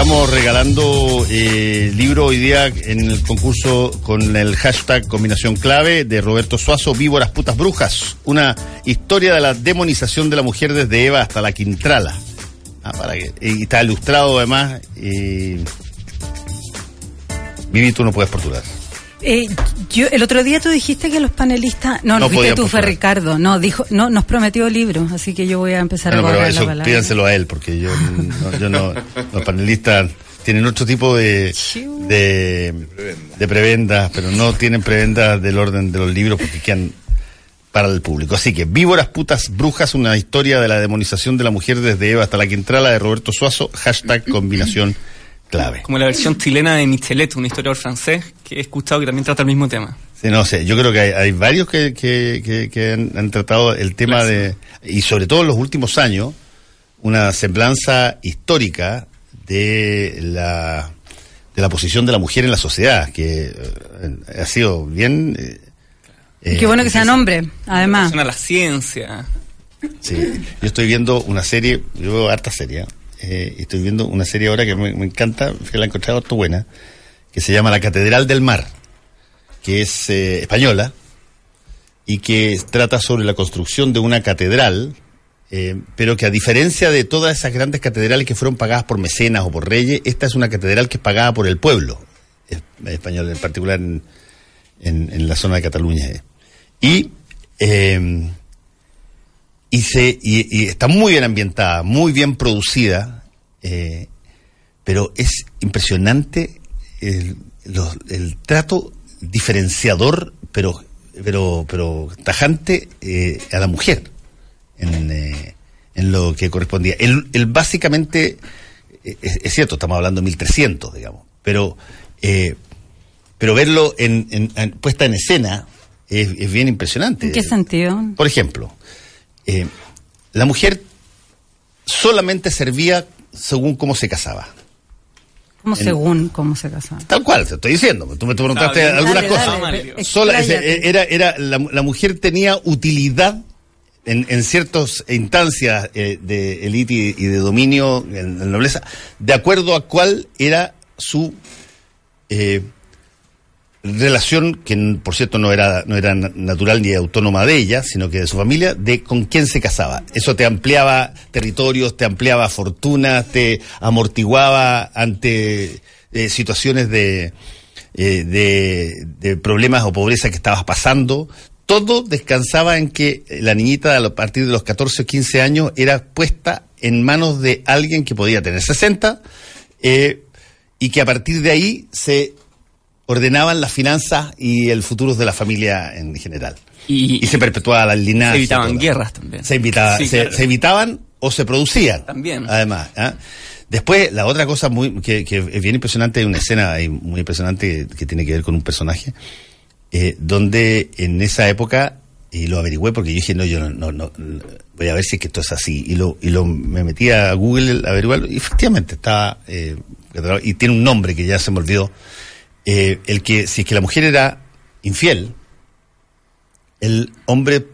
estamos regalando eh, libro hoy día en el concurso con el hashtag combinación clave de Roberto Suazo, Víboras Putas Brujas, una historia de la demonización de la mujer desde Eva hasta la Quintrala. Ah, para que, y está ilustrado además. Y... Vivi, tú no puedes postular. Eh, yo, el otro día tú dijiste que los panelistas. No, no lo tú, fue Ricardo. No, dijo, no, nos prometió libros, así que yo voy a empezar a pero eso, la palabra. Pídanselo a él, porque yo no, yo no. Los panelistas tienen otro tipo de, de, de prebendas, pero no tienen prebendas del orden de los libros porque quedan para el público. Así que Víboras, Putas, Brujas, una historia de la demonización de la mujer desde Eva hasta la Quintrala de Roberto Suazo, hashtag combinación clave. Como la versión chilena de Michelet, un historiador francés que he escuchado que también trata el mismo tema. Sí, no sé, yo creo que hay, varios que, que, han, tratado el tema de, y sobre todo en los últimos años, una semblanza histórica de la, de la posición de la mujer en la sociedad, que eh, ha sido bien... Eh, Qué bueno que sea nombre, además. a la ciencia. Sí, yo estoy viendo una serie, yo veo harta serie, eh, estoy viendo una serie ahora que me, encanta, que la he encontrado toda buena, que se llama La Catedral del Mar, que es eh, española y que trata sobre la construcción de una catedral, eh, pero que a diferencia de todas esas grandes catedrales que fueron pagadas por mecenas o por reyes, esta es una catedral que es pagada por el pueblo español, en particular en, la zona de Cataluña. Y y, se, y, está muy bien ambientada, muy bien producida, eh, pero es impresionante el, el, trato diferenciador, pero, pero, pero tajante eh, a la mujer en, eh, en, lo que correspondía. Él, él básicamente, es, cierto, estamos hablando de 1300, digamos, pero, pero verlo en, en, puesta en escena es, es bien impresionante. ¿En qué sentido? Por ejemplo, eh, la mujer solamente servía según cómo se casaba. ¿Cómo según cómo se casaba? Tal cual, te estoy diciendo. Tú me preguntaste algunas cosas. era, era, la, mujer tenía utilidad en, en ciertas instancias eh, de élite y, de dominio en, la nobleza, de acuerdo a cuál era su eh, relación que por cierto no era no era natural ni autónoma de ella sino que de su familia de con quién se casaba. Eso te ampliaba territorios te ampliaba fortunas te amortiguaba ante eh, situaciones de, eh, de, de problemas o pobreza que estabas pasando. Todo descansaba en que la niñita a partir de los 14 o 15 años era puesta en manos de alguien que podía tener 60 eh, y que a partir de ahí se ordenaban las finanzas y el futuro de la familia en general. Y, se perpetuaba la linaje. Se evitaban guerras también. Se, se, evitaban o se producían. También. Además. ¿ah? Después, la otra cosa muy que, es bien impresionante, hay una escena muy impresionante que, tiene que ver con un personaje, eh, donde en esa época, y lo averigüé porque yo dije, no, yo no, no, voy a ver si es que esto es así, y lo, y lo me metí a Google a averiguarlo, y efectivamente estaba, eh, y tiene un nombre que ya se me olvidó, eh, el que si es que la mujer era infiel, el hombre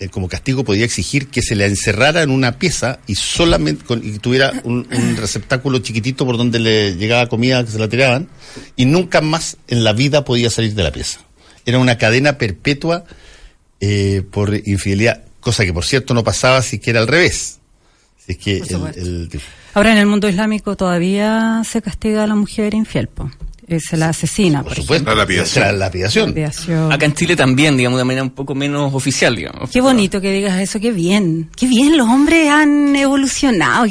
eh, como castigo podía exigir que se le encerrara en una pieza y solamente y tuviera un, receptáculo chiquitito por donde le llegaba comida que se la tiraban y nunca más en la vida podía salir de la pieza. Era una cadena perpetua eh, por infidelidad, cosa que por cierto no pasaba si que era al revés. Si es que Ahora en el mundo islámico todavía se castiga a la mujer infiel, po se la asesina. Por, supuesto, la lapidación. Acá en Chile también, digamos, de manera un poco menos oficial, digamos. Qué bonito que digas eso, qué bien. Qué bien, los hombres han evolucionado.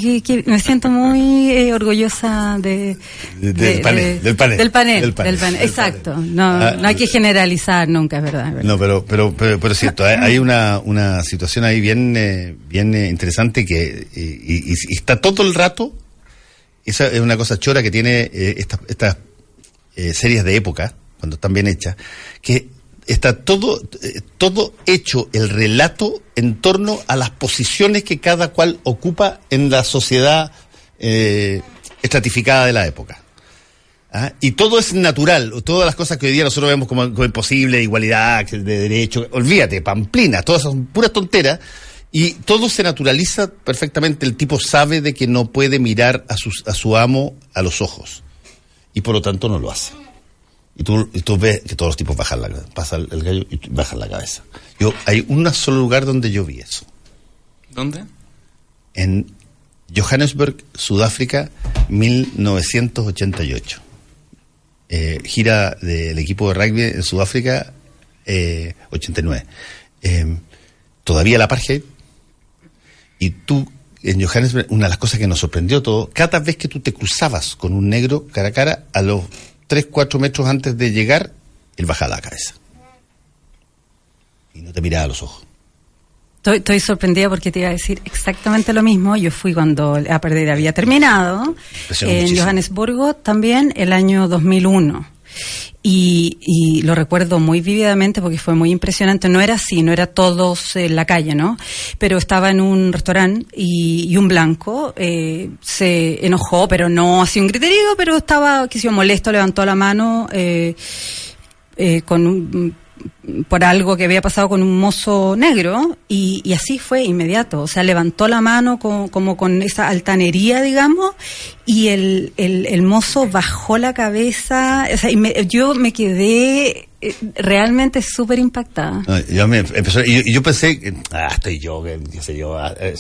me siento muy eh, orgullosa de, del, panel, del, panel, del, panel, del panel. Exacto. No, ah, no hay que generalizar nunca, es verdad. No, pero, pero, pero, es cierto, hay una, una situación ahí bien, eh, bien eh, interesante que y, está todo el rato esa es una cosa chora que tiene esta estas eh, series de época, cuando están bien hechas, que está todo, eh, todo hecho el relato en torno a las posiciones que cada cual ocupa en la sociedad eh, estratificada de la época. ¿Ah? Y todo es natural, todas las cosas que hoy día nosotros vemos como, imposible, igualdad, de derecho, olvídate, pamplina, todas son puras tonteras. Y todo se naturaliza perfectamente. El tipo sabe de que no puede mirar a, a su amo a los ojos. Y por lo tanto no lo hace. Y tú, y tú ves que todos los tipos bajan la pasa el, gallo y bajan la cabeza. Yo, hay un solo lugar donde yo vi eso. ¿Dónde? En Johannesburg, Sudáfrica, 1988. Eh, gira del equipo de rugby en Sudáfrica, eh, 89. Eh, todavía la apartheid. Y tú, en Johannesburg, una de las cosas que nos sorprendió todo, cada vez que tú te cruzabas con un negro cara a cara, a los 3, 4 metros antes de llegar, él bajaba la cabeza. Y no te miraba a los ojos. Estoy, sorprendida porque te iba a decir exactamente lo mismo. Yo fui cuando la pérdida había terminado en Johannesburgo también el año 2001. Y, y, lo recuerdo muy vividamente porque fue muy impresionante. No era así, no era todos en la calle, ¿no? Pero estaba en un restaurante y, un blanco eh, se enojó, pero no hacía un griterío, pero estaba, que molesto, levantó la mano eh, eh, con un por algo que había pasado con un mozo negro y, así fue inmediato. O sea, levantó la mano como con esa altanería, digamos, y el, el, mozo bajó la cabeza. O sea, y yo me quedé eh, realmente súper impactada. yo, me empezó, y yo, pensé, ah, estoy yo, qué sé yo, ah, eh,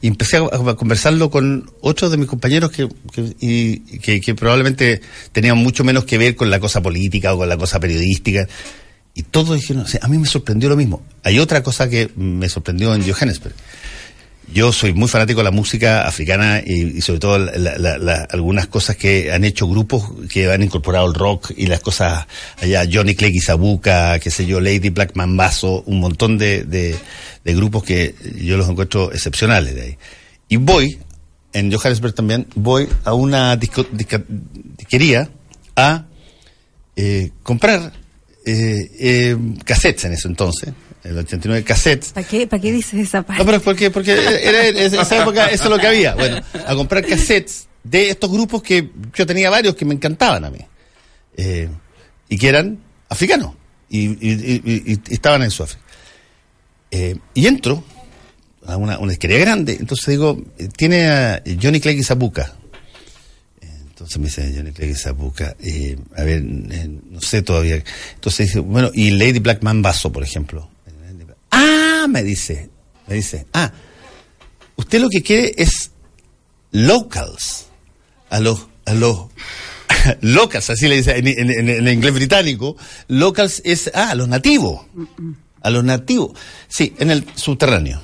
y empecé a, conversarlo con otros de mis compañeros que, que, y, que, que probablemente tenían mucho menos que ver con la cosa política o con la cosa periodística y todos dijeron, a mí me sorprendió lo mismo. Hay otra cosa que me sorprendió en Johannesburg. Yo soy muy fanático de la música africana y, sobre todo algunas cosas que han hecho grupos que han incorporado el rock y las cosas allá, Johnny Clegg y Sabuca, qué sé yo, Lady Black Mambazo, un montón de, de, grupos que yo los encuentro excepcionales de ahí. Y voy, en Johannesburg también, voy a una disquería a eh, comprar eh, eh, cassettes en eso entonces, el 89 cassettes. ¿Para qué, ¿Para qué dices esa parte? No, pero porque, porque era, esa época eso es lo que había. Bueno, a comprar cassettes de estos grupos que yo tenía varios que me encantaban a mí. Eh, y que eran africanos. Y, y, estaban en Sudáfrica. Eh, y entro a una, una grande. Entonces digo, tiene a Johnny Clegg y Zabuca entonces me dice Johnny Clegg Zapuca, eh, a ver, eh, no sé todavía. Entonces dice, bueno, y Lady Blackman Basso, por ejemplo. Ah, me dice, me dice, ah, usted lo que quiere es locals, a los, a los, locals, así le dice en, inglés británico, locals es, ah, a los nativos, a los nativos. Sí, en el subterráneo.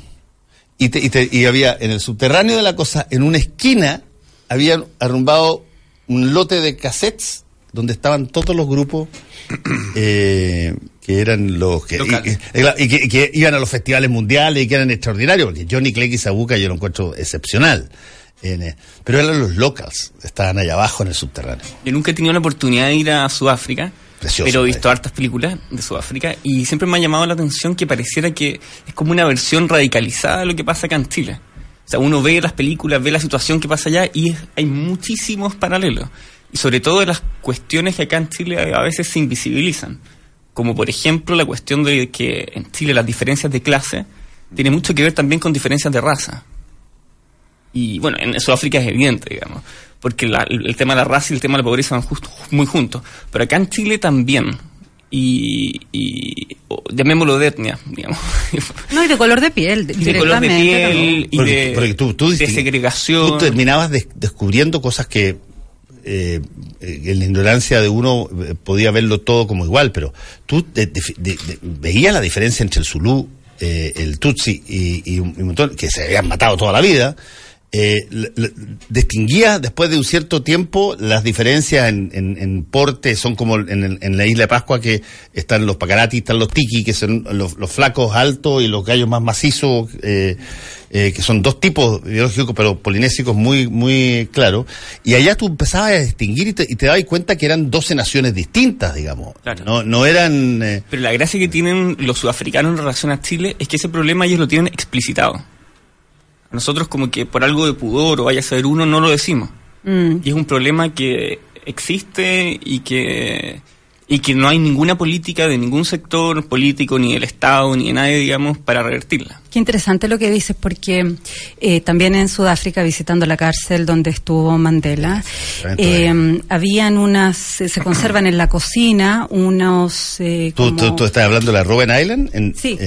Y, y, y había en el subterráneo de la cosa, en una esquina, habían arrumbado un lote de cassettes donde estaban todos los grupos eh, que eran los que y, que, iban a los festivales mundiales y que eran extraordinarios, porque Johnny Clegg y Sabuca yo lo encuentro excepcional. Eh, pero eran los locals, estaban allá abajo en el subterráneo. Yo nunca he tenido la oportunidad de ir a Sudáfrica, pero he visto hartas películas de Sudáfrica y siempre me ha llamado la atención que pareciera que es como una versión radicalizada de lo que pasa acá en Chile. O sea, uno ve las películas, ve la situación que pasa allá y hay muchísimos paralelos. Y sobre todo las cuestiones que acá en Chile a veces se invisibilizan. Como por ejemplo la cuestión de que en Chile las diferencias de clase tienen mucho que ver también con diferencias de raza. Y bueno, en Sudáfrica es evidente, digamos, porque el, tema de la raza y el tema de la pobreza van justo, muy juntos. Pero acá en Chile también y, y llamémoslo de etnia, digamos. No, y de color de piel, de color de piel y de, tú, segregación. Tú terminabas descubriendo cosas que eh, en la ignorancia de uno eh, podía verlo todo como igual, pero tú veías la diferencia entre el Zulú, eh, el Tutsi y, y, un, montón que se habían matado toda la vida eh, distinguía después de un cierto tiempo las diferencias en, en, porte, son como en, en, la isla de Pascua que están los pacarati, están los tiki, que son los, flacos altos y los gallos más macizos, eh, eh, que son dos tipos biológicos pero polinésicos muy, muy claros. Y allá tú empezabas a distinguir y te, y te dabas cuenta que eran 12 naciones distintas, digamos. No, no eran... Eh, pero la gracia que tienen los sudafricanos en relación a Chile es que ese problema ellos lo tienen explicitado. Nosotros como que por algo de pudor o vaya a ser uno no lo decimos. Mm. Y es un problema que existe y que y que no hay ninguna política de ningún sector político, ni del Estado, ni de nadie, digamos, para revertirla. Qué interesante lo que dices, porque eh, también en Sudáfrica, visitando la cárcel donde estuvo Mandela, eh, habían unas, se conservan en la cocina unos... Eh, ¿Tú, tú, estás hablando de la Robben Island? En, sí,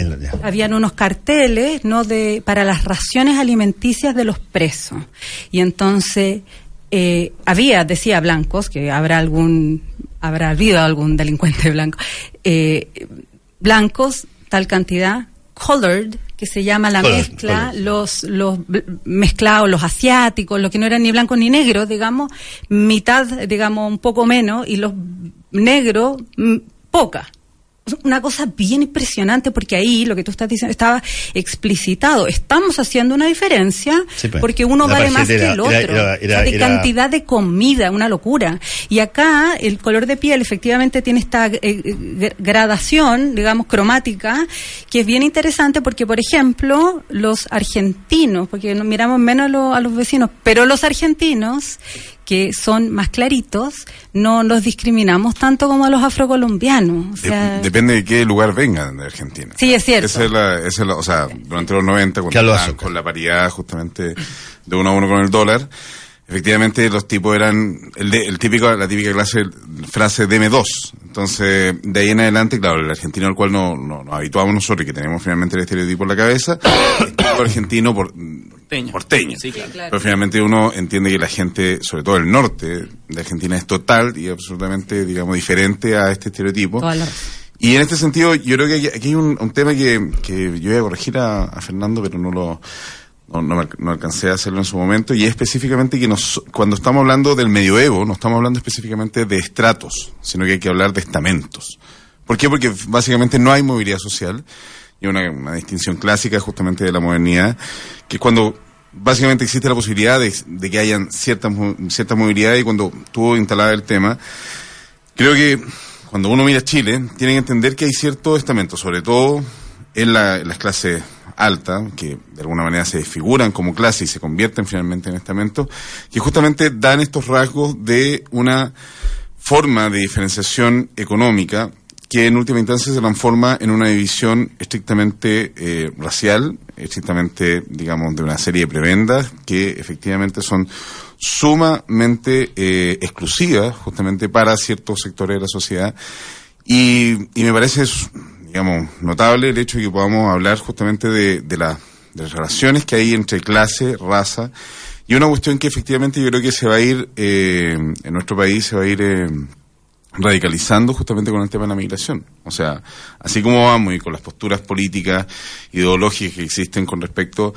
habían unos carteles no de para las raciones alimenticias de los presos. Y entonces eh, había, decía Blancos, que habrá algún, habrá habido algún delincuente blanco, eh, blancos, tal cantidad, colored, que se llama la mezcla, los los mezclados, los asiáticos, los que no eran ni blancos ni negros, digamos, mitad, digamos, un poco menos, y los negros, mm, poca una cosa bien impresionante porque ahí lo que tú estás diciendo estaba explicitado. Estamos haciendo una diferencia pues. porque uno vale más que el otro. de cantidad de comida, una locura. Y acá el color de piel efectivamente tiene esta eh, eh, gradación, digamos, cromática, que es bien interesante porque, por ejemplo, los argentinos, porque nos miramos menos a los vecinos, pero los argentinos que son más claritos, no los discriminamos tanto como a los afrocolombianos. depende de qué lugar vengan de Argentina. Sí, es cierto. Esa es la, esa es la, o sea, durante los 90, cuando con la paridad justamente de uno a uno con el dólar, efectivamente los tipos eran el, el típico, la típica clase, frase DM2. Entonces, de ahí en adelante, claro, el argentino al cual no, no, nos habituamos nosotros y que tenemos finalmente el estereotipo en la cabeza, el argentino por, porteño. Pero finalmente uno entiende que la gente, sobre todo el norte de Argentina, es total y absolutamente, digamos, diferente a este estereotipo. Y en este sentido, yo creo que aquí hay un, tema que, que, yo voy a corregir a Fernando, pero no lo no, no, alcancé a hacerlo en su momento, y es específicamente que nos, cuando estamos hablando del medioevo, no estamos hablando específicamente de estratos, sino que hay que hablar de estamentos. ¿Por qué? Porque básicamente no hay movilidad social, y una, distinción clásica justamente de la modernidad, que es cuando básicamente existe la posibilidad de, que hayan cierta, cierta movilidad, y cuando tuvo instalado el tema, creo que cuando uno mira Chile, tiene que entender que hay ciertos estamentos, sobre todo en, la, las clases alta, que de alguna manera se desfiguran como clase y se convierten finalmente en estamentos, que justamente dan estos rasgos de una forma de diferenciación económica que en última instancia se transforma en una división estrictamente eh, racial, estrictamente, digamos, de una serie de prebendas que efectivamente son sumamente eh, exclusivas justamente para ciertos sectores de la sociedad. Y, y me parece digamos, notable el hecho de que podamos hablar justamente de, de, la, de las relaciones que hay entre clase, raza, y una cuestión que efectivamente yo creo que se va a ir, eh, en nuestro país se va a ir eh, radicalizando justamente con el tema de la migración. O sea, así como vamos y con las posturas políticas, ideológicas que existen con respecto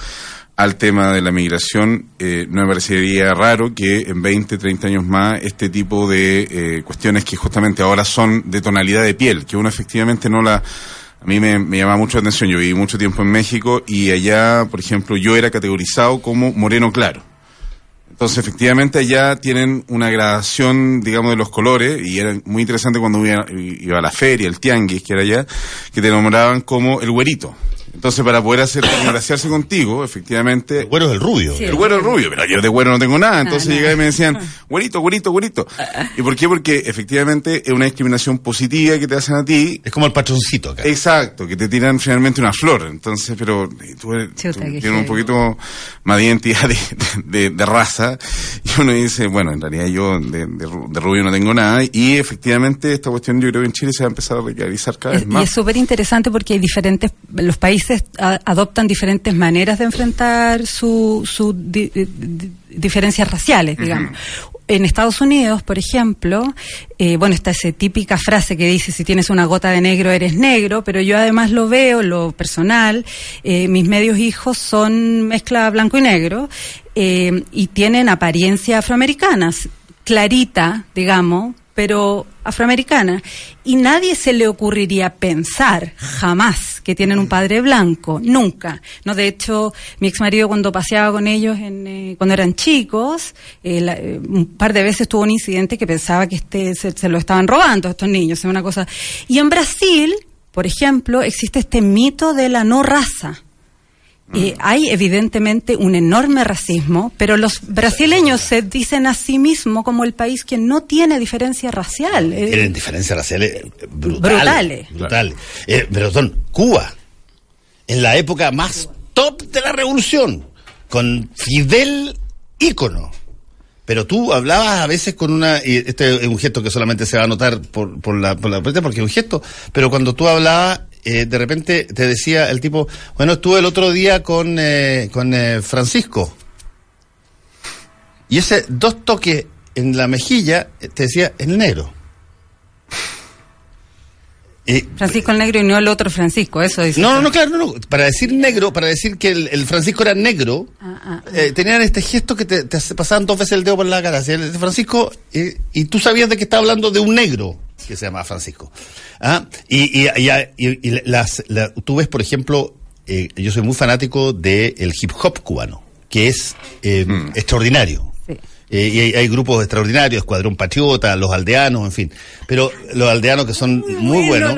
al tema de la migración, eh, no me parecería raro que en 20, 30 años más este tipo de eh, cuestiones que justamente ahora son de tonalidad de piel, que uno efectivamente no la... A mí me, me llama mucho la atención, yo viví mucho tiempo en México y allá, por ejemplo, yo era categorizado como moreno claro. Entonces, efectivamente, allá tienen una gradación, digamos, de los colores, y era muy interesante cuando iba, iba a la feria, el tianguis, que era allá, que te nombraban como el güerito. Entonces, para poder hacer graciarse contigo, efectivamente. El güero es el rubio. el güero es el rubio, pero yo de güero no tengo nada. Entonces llegaba y me decían, güerito, güerito, güerito. ¿Y por qué? Porque efectivamente es una discriminación positiva que te hacen a ti. Es como el patroncito acá. Exacto, que te tiran finalmente una flor. Entonces, pero tú, tienes un poquito más de identidad de, de, raza. Y uno dice, bueno, en realidad yo de, rubio no tengo nada. Y efectivamente esta cuestión yo creo que en Chile se va a empezar a realizar cada vez más. Y es súper interesante porque hay diferentes, los países adoptan diferentes maneras de enfrentar sus su diferencias raciales, digamos. En Estados Unidos, por ejemplo, eh, bueno, está esa típica frase que dice, si tienes una gota de negro, eres negro, pero yo además lo veo, lo personal, eh, mis medios hijos son mezcla blanco y negro, eh, y tienen apariencia afroamericanas, clarita, digamos, pero afroamericana. Y nadie se le ocurriría pensar jamás que tienen un padre blanco, nunca. No, de hecho, mi ex marido cuando paseaba con ellos en, eh, cuando eran chicos, eh, eh, un par de veces tuvo un incidente que pensaba que este se, se lo estaban robando a estos niños, es una cosa. Y en Brasil, por ejemplo, existe este mito de la no raza y hay evidentemente un enorme racismo, pero los brasileños se dicen a sí mismos como el país que no tiene diferencia racial. Eh. Tienen diferencias raciales brutales. Brutales. Eh, pero son Cuba, en la época más top de la revolución, con Fidel ícono. Pero tú hablabas a veces con una, y este es un gesto que solamente se va a notar por, por la, por la porque es un gesto, pero cuando tú hablabas eh, de repente te decía el tipo, bueno, estuve el otro día con, eh, con eh, Francisco. Y ese dos toques en la mejilla te decía el negro. Francisco el negro y no el otro Francisco, eso dice. No, no, no, claro, no, Para decir negro, para decir que el, Francisco era negro, ah, ah, ah. tenían este gesto que te, pasaban dos veces el dedo por la cara. El Francisco, y tú sabías de que estaba hablando de un negro que se llama Francisco. ¿Ah? Y, las, tú ves, por ejemplo, eh, yo soy muy fanático del hip hop cubano, que es eh, mm. extraordinario. Eh, y hay, grupos extraordinarios, Escuadrón Patriota, Los Aldeanos, en fin. Pero los aldeanos que son muy, buenos.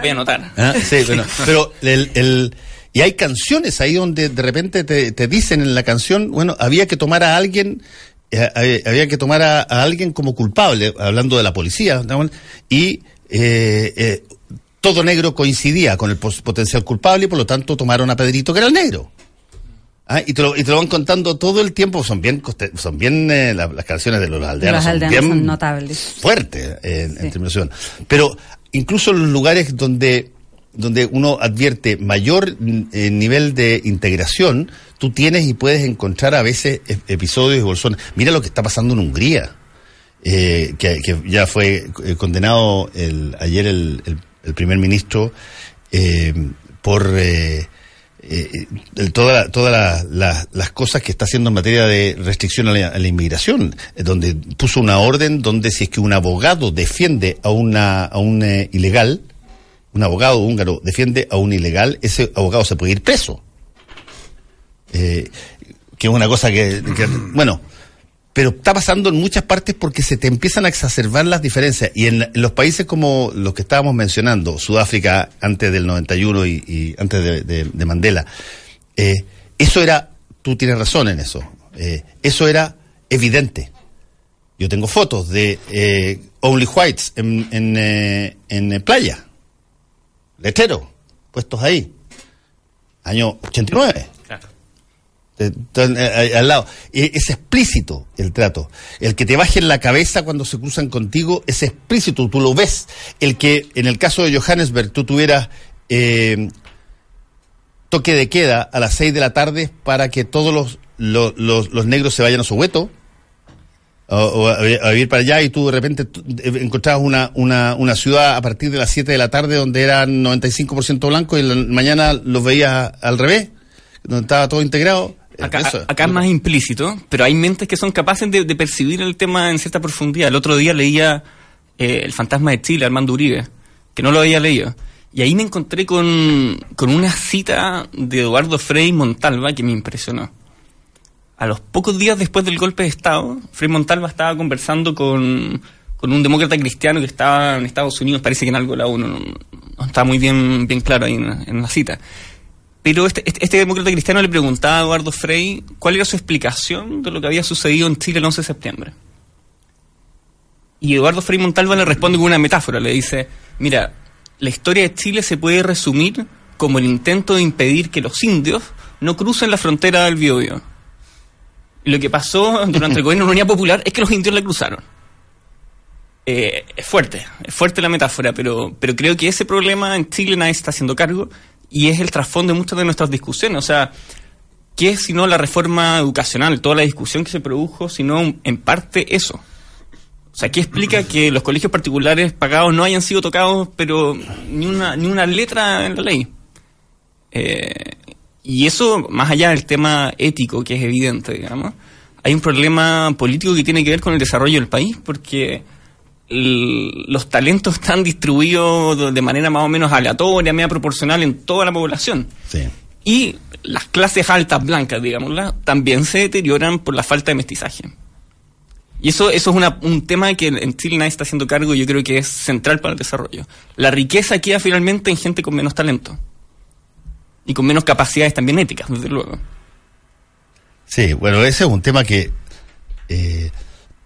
Voy a anotar. ¿Ah? Sí, bueno, pero el, y hay canciones ahí donde de repente te, te, dicen en la canción, bueno, había que tomar a alguien eh, había que tomar a, alguien como culpable, hablando de la policía, y eh, eh, todo negro coincidía con el potencial culpable y por lo tanto tomaron a Pedrito, que era el negro. Ah, y, te lo, y te lo van contando todo el tiempo, son bien son bien las canciones de los aldeanos, son bien notables. fuertes en, sí. Pero incluso en los lugares donde donde uno advierte mayor nivel de integración, tú tienes y puedes encontrar a veces episodios de bolsones. Mira lo que está pasando en Hungría, eh, que, ya fue eh, condenado el, ayer el, primer ministro eh, por todas toda las cosas que está haciendo en materia de restricción a la, inmigración, donde puso una orden donde si es que un abogado defiende a, una, a un ilegal, un abogado húngaro defiende a un ilegal, ese abogado se puede ir preso. Eh, que es una cosa que, bueno, pero está pasando en muchas partes porque se te empiezan a exacerbar las diferencias. Y en, los países como los que estábamos mencionando, Sudáfrica antes del 91 y, y antes de, Mandela, eh, eso era, tú tienes razón en eso, eh, eso era evidente. Yo tengo fotos de Only Whites en, en, en playa, letero, puestos ahí, año 89. Eh, eh, al lado. Es explícito el trato. El que te baje en la cabeza cuando se cruzan contigo es explícito, tú lo ves. El que en el caso de Johannesburg tú tuvieras eh, toque de queda a las 6 de la tarde para que todos los, los, negros se vayan a su hueto o, a, vivir para allá y tú de repente encontrabas una, una, una ciudad a partir de las 7 de la tarde donde eran 95% blanco y mañana los veías al revés, donde estaba todo integrado Acá, es más implícito, pero hay mentes que son capaces de, percibir el tema en cierta profundidad. El otro día leía eh, El fantasma de Chile, Armando Uribe, que no lo había leído. Y ahí me encontré con, una cita de Eduardo Frei Montalva que me impresionó. A los pocos días después del golpe de Estado, Frei Montalva estaba conversando con, un demócrata cristiano que estaba en Estados Unidos, parece que en algo la uno no, está muy bien, bien claro ahí en, la cita. Pero este, este, este, demócrata cristiano le preguntaba a Eduardo Frey cuál era su explicación de lo que había sucedido en Chile el 11 de septiembre. Y Eduardo Frei Montalva le responde con una metáfora, le dice, mira, la historia de Chile se puede resumir como el intento de impedir que los indios no crucen la frontera del Biobío. Lo que pasó durante el gobierno de la Unidad Popular es que los indios la cruzaron. Eh, es fuerte, es fuerte la metáfora, pero, pero creo que ese problema en Chile nadie está haciendo cargo y es el trasfondo de muchas de nuestras discusiones. O sea, ¿qué es sino la reforma educacional, toda la discusión que se produjo, sino en parte eso? O sea, ¿qué explica que los colegios particulares pagados no hayan sido tocados, pero ni una, ni una letra en la ley? Eh, y eso, más allá del tema ético, que es evidente, digamos, hay un problema político que tiene que ver con el desarrollo del país, porque los talentos están distribuidos de manera más o menos aleatoria, media proporcional en toda la población. Y las clases altas blancas, digámosla, también se deterioran por la falta de mestizaje. Y eso, eso es un tema que en Chile nadie está haciendo cargo y yo creo que es central para el desarrollo. La riqueza queda finalmente en gente con menos talento. Y con menos capacidades también éticas, desde luego. Sí, bueno, ese es un tema que eh,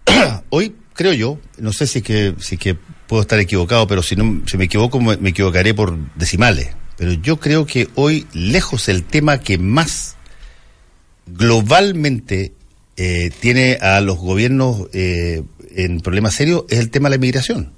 hoy creo yo, no sé si que, si que puedo estar equivocado, pero si no, si me equivoco, me, equivocaré por decimales. Pero yo creo que hoy, lejos el tema que más globalmente eh, tiene a los gobiernos eh, en problemas serios es el tema de la inmigración.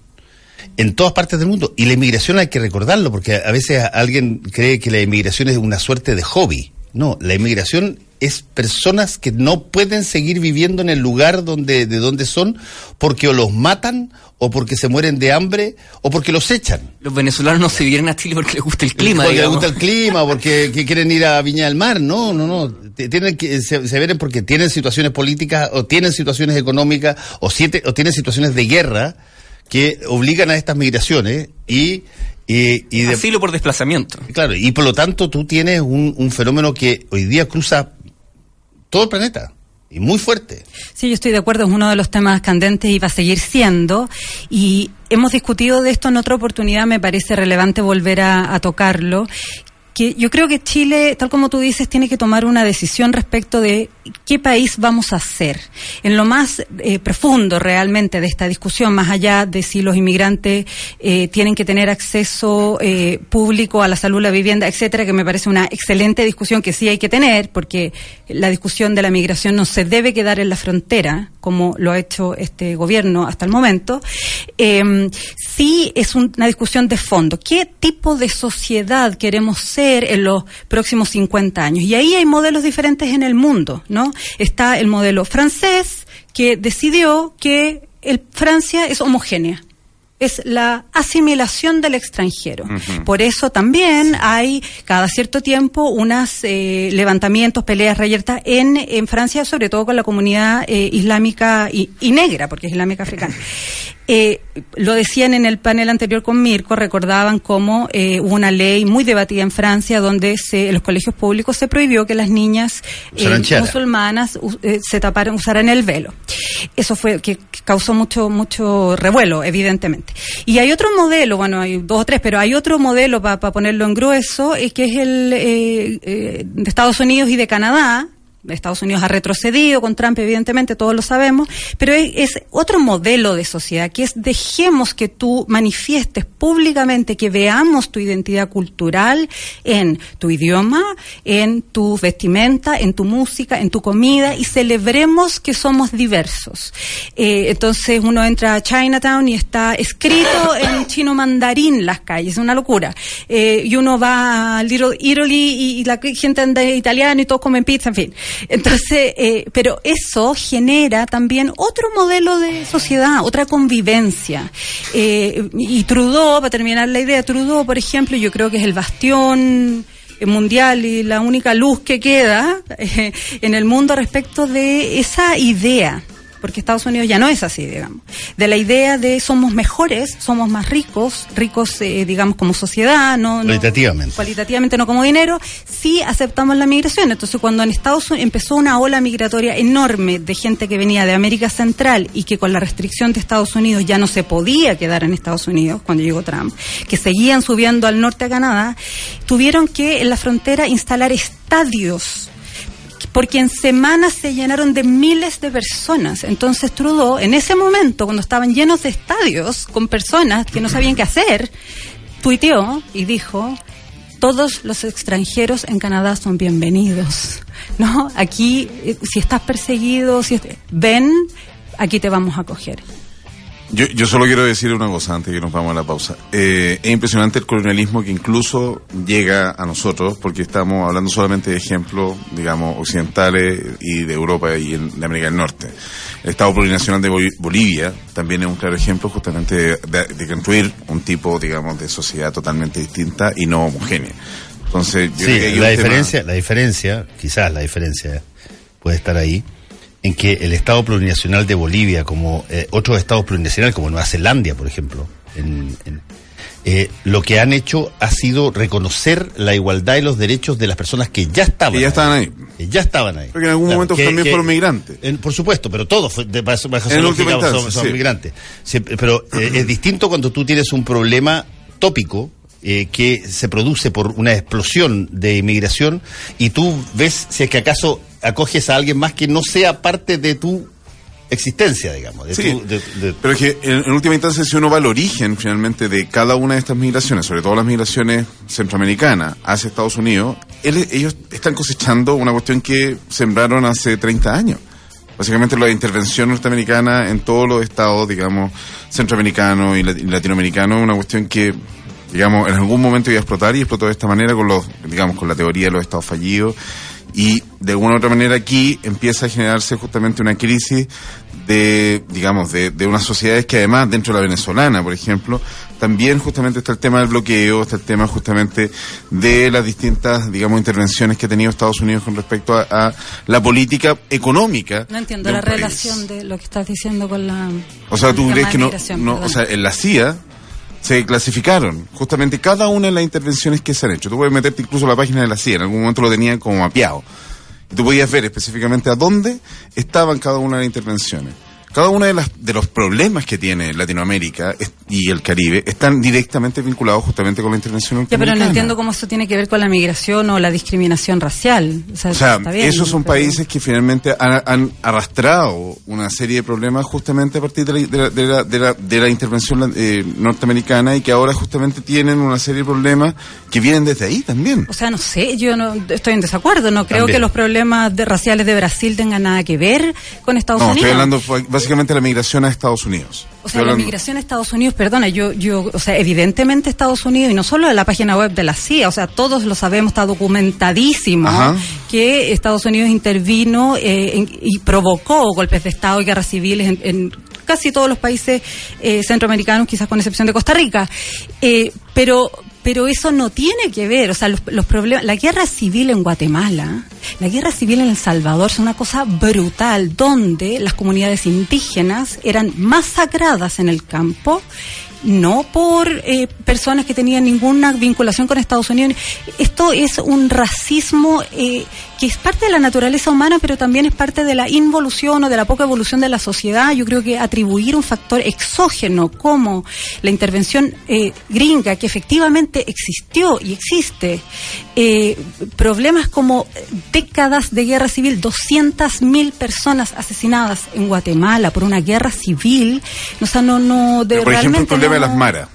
En todas partes del mundo. Y la inmigración hay que recordarlo, porque a veces alguien cree que la inmigración es una suerte de hobby. No, la inmigración es personas que no pueden seguir viviendo en el lugar donde, de donde son porque o los matan o porque se mueren de hambre o porque los echan. Los venezolanos no se vienen a Chile porque les gusta el clima. Porque les gusta el clima, porque quieren ir a Viña del Mar. No, no, no. Tienen que, se, se vienen porque tienen situaciones políticas o tienen situaciones económicas o, siete, o tienen situaciones de guerra que obligan a estas migraciones y y, y de, Asilo por desplazamiento. Claro, y por lo tanto tú tienes un, un fenómeno que hoy día cruza todo el planeta y muy fuerte. Sí, yo estoy de acuerdo, es uno de los temas candentes y va a seguir siendo. Y hemos discutido de esto en otra oportunidad, me parece relevante volver a, a tocarlo, yo creo que Chile, tal como tú dices, tiene que tomar una decisión respecto de qué país vamos a ser. En lo más eh, profundo realmente de esta discusión, más allá de si los inmigrantes eh, tienen que tener acceso eh, público a la salud, la vivienda, etcétera, que me parece una excelente discusión que sí hay que tener, porque la discusión de la migración no se debe quedar en la frontera, como lo ha hecho este gobierno hasta el momento. sí es una discusión de fondo. ¿Qué tipo de sociedad queremos ser? en los próximos 50 años. Y ahí hay modelos diferentes en el mundo, ¿no? Está el modelo francés que decidió que el, Francia es homogénea es la asimilación del extranjero. Por eso también hay cada cierto tiempo unos eh, levantamientos, peleas reyertas en, en Francia, sobre todo con la comunidad eh, islámica y, y, negra, porque es islámica africana. Eh, lo decían en el panel anterior con Mirko, recordaban cómo eh, hubo una ley muy debatida en Francia donde se, en los colegios públicos se prohibió que las niñas eh, musulmanas eh, se taparan, usaran el velo. Eso fue que causó mucho mucho revuelo, evidentemente. Y hay otro modelo, bueno, hay dos o tres, pero hay otro modelo para ponerlo en grueso, que es el de Estados Unidos y de Canadá, Estados Unidos ha retrocedido con Trump, evidentemente, todos lo sabemos, pero es, otro modelo de sociedad, que es dejemos que tú manifiestes públicamente, que veamos tu identidad cultural en tu idioma, en tu vestimenta, en tu música, en tu comida, y celebremos que somos diversos. Eh, entonces uno entra a Chinatown y está escrito en chino mandarín las calles, es una locura. Eh, y uno va a Little Italy y, y la gente anda italiano y todos comen pizza, en fin. Entonces, eh, pero eso genera también otro modelo de sociedad, otra convivencia. Eh, y Trudeau, para terminar la idea, Trudeau, por ejemplo, yo creo que es el bastión mundial y la única luz que queda eh, en el mundo respecto de esa idea porque Estados Unidos ya no es así, digamos, de la idea de somos mejores, somos más ricos, ricos, eh, digamos, como sociedad, no, cualitativamente. cualitativamente, no como dinero, sí aceptamos la migración. Entonces, cuando en Estados Unidos empezó una ola migratoria enorme de gente que venía de América Central y que con la restricción de Estados Unidos ya no se podía quedar en Estados Unidos cuando llegó Trump, que seguían subiendo al norte a Canadá, tuvieron que en la frontera instalar estadios porque en semanas se llenaron de miles de personas. Entonces Trudeau, en ese momento, cuando estaban llenos de estadios con personas que no sabían qué hacer, tuiteó y dijo, todos los extranjeros en Canadá son bienvenidos. ¿No? Aquí, eh, si estás perseguido, si ven, aquí te vamos a acoger. Yo, yo solo quiero decir una cosa antes que nos vamos a la pausa. Eh, es impresionante el colonialismo que incluso llega a nosotros, porque estamos hablando solamente de ejemplos, digamos, occidentales y de Europa y de América del Norte. El Estado plurinacional de Bolivia también es un claro ejemplo justamente de, construir un tipo, digamos, de sociedad totalmente distinta y no homogénea. Entonces, yo sí, la diferencia, la diferencia, quizás la diferencia puede estar ahí en que el Estado plurinacional de Bolivia, como eh, otros estados plurinacionales, como Nueva Zelanda, por ejemplo, eh, lo que han hecho ha sido reconocer la igualdad y los derechos de las personas que ya estaban, ya estaban ahí. ya estaban ahí. Porque en algún momento también fueron migrantes. por supuesto, pero todos de, bajo son, son migrantes. pero eh, es distinto cuando tú tienes un problema tópico eh, que se produce por una explosión de inmigración y tú ves si es que acaso acoges a alguien más que no sea parte de tu existencia, digamos. sí, pero es que en, última instancia, si uno va al origen finalmente de cada una de estas migraciones, sobre todo las migraciones centroamericanas hacia Estados Unidos, ellos están cosechando una cuestión que sembraron hace 30 años. Básicamente la intervención norteamericana en todos los estados, digamos, centroamericanos y latinoamericanos, una cuestión que digamos, en algún momento iba a explotar y explotó de esta manera con los, digamos, con la teoría de los estados fallidos y de alguna u otra manera aquí empieza a generarse justamente una crisis de, digamos, de, de unas sociedades que además dentro de la venezolana, por ejemplo, también justamente está el tema del bloqueo, está el tema justamente de las distintas, digamos, intervenciones que ha tenido Estados Unidos con respecto a, la política económica. No entiendo la relación de lo que estás diciendo con la... O sea, tú crees que no, no o sea, en la CIA se clasificaron justamente cada una de las intervenciones que se han hecho. Tú puedes meterte incluso a la página de la CIA, en algún momento lo tenían como mapeado. Y tú podías ver específicamente a dónde estaban cada una de las intervenciones cada uno de, las, de los problemas que tiene Latinoamérica y el Caribe están directamente vinculados justamente con la intervención Ya, pero no entiendo cómo esto tiene que ver con la migración o la discriminación racial. O sea, esos son países que finalmente han, arrastrado una serie de problemas justamente a partir de la, de la, de la, de la intervención eh, norteamericana y que ahora justamente tienen una serie de problemas que vienen desde ahí también. O sea, no sé, yo no estoy en desacuerdo, no creo que los problemas de raciales de Brasil tengan nada que ver con Estados Unidos. Estoy hablando básicamente la migración a Estados Unidos. O sea, la migración a Estados Unidos, perdona, yo, yo, o sea, evidentemente Estados Unidos, y no solo en la página web de la CIA, o sea, todos lo sabemos, está documentadísimo que Estados Unidos intervino eh, y provocó golpes de Estado y guerras civiles en, casi todos los países eh, centroamericanos, quizás con excepción de Costa Rica. Eh, pero, pero eso no tiene que ver, o sea, los, problemas, la guerra civil en Guatemala, la guerra civil en El Salvador es una cosa brutal, donde las comunidades indígenas eran masacradas en el campo no por eh, personas que tenían ninguna vinculación con Estados Unidos. Esto es un racismo eh, que es parte de la naturaleza humana, pero también es parte de la involución o de la poca evolución de la sociedad. Yo creo que atribuir un factor exógeno como la intervención eh, gringa, que efectivamente existió y existe, problemas como décadas de guerra civil, 200.000 personas asesinadas en Guatemala por una guerra civil, o sea, no, no, de, realmente de las maras.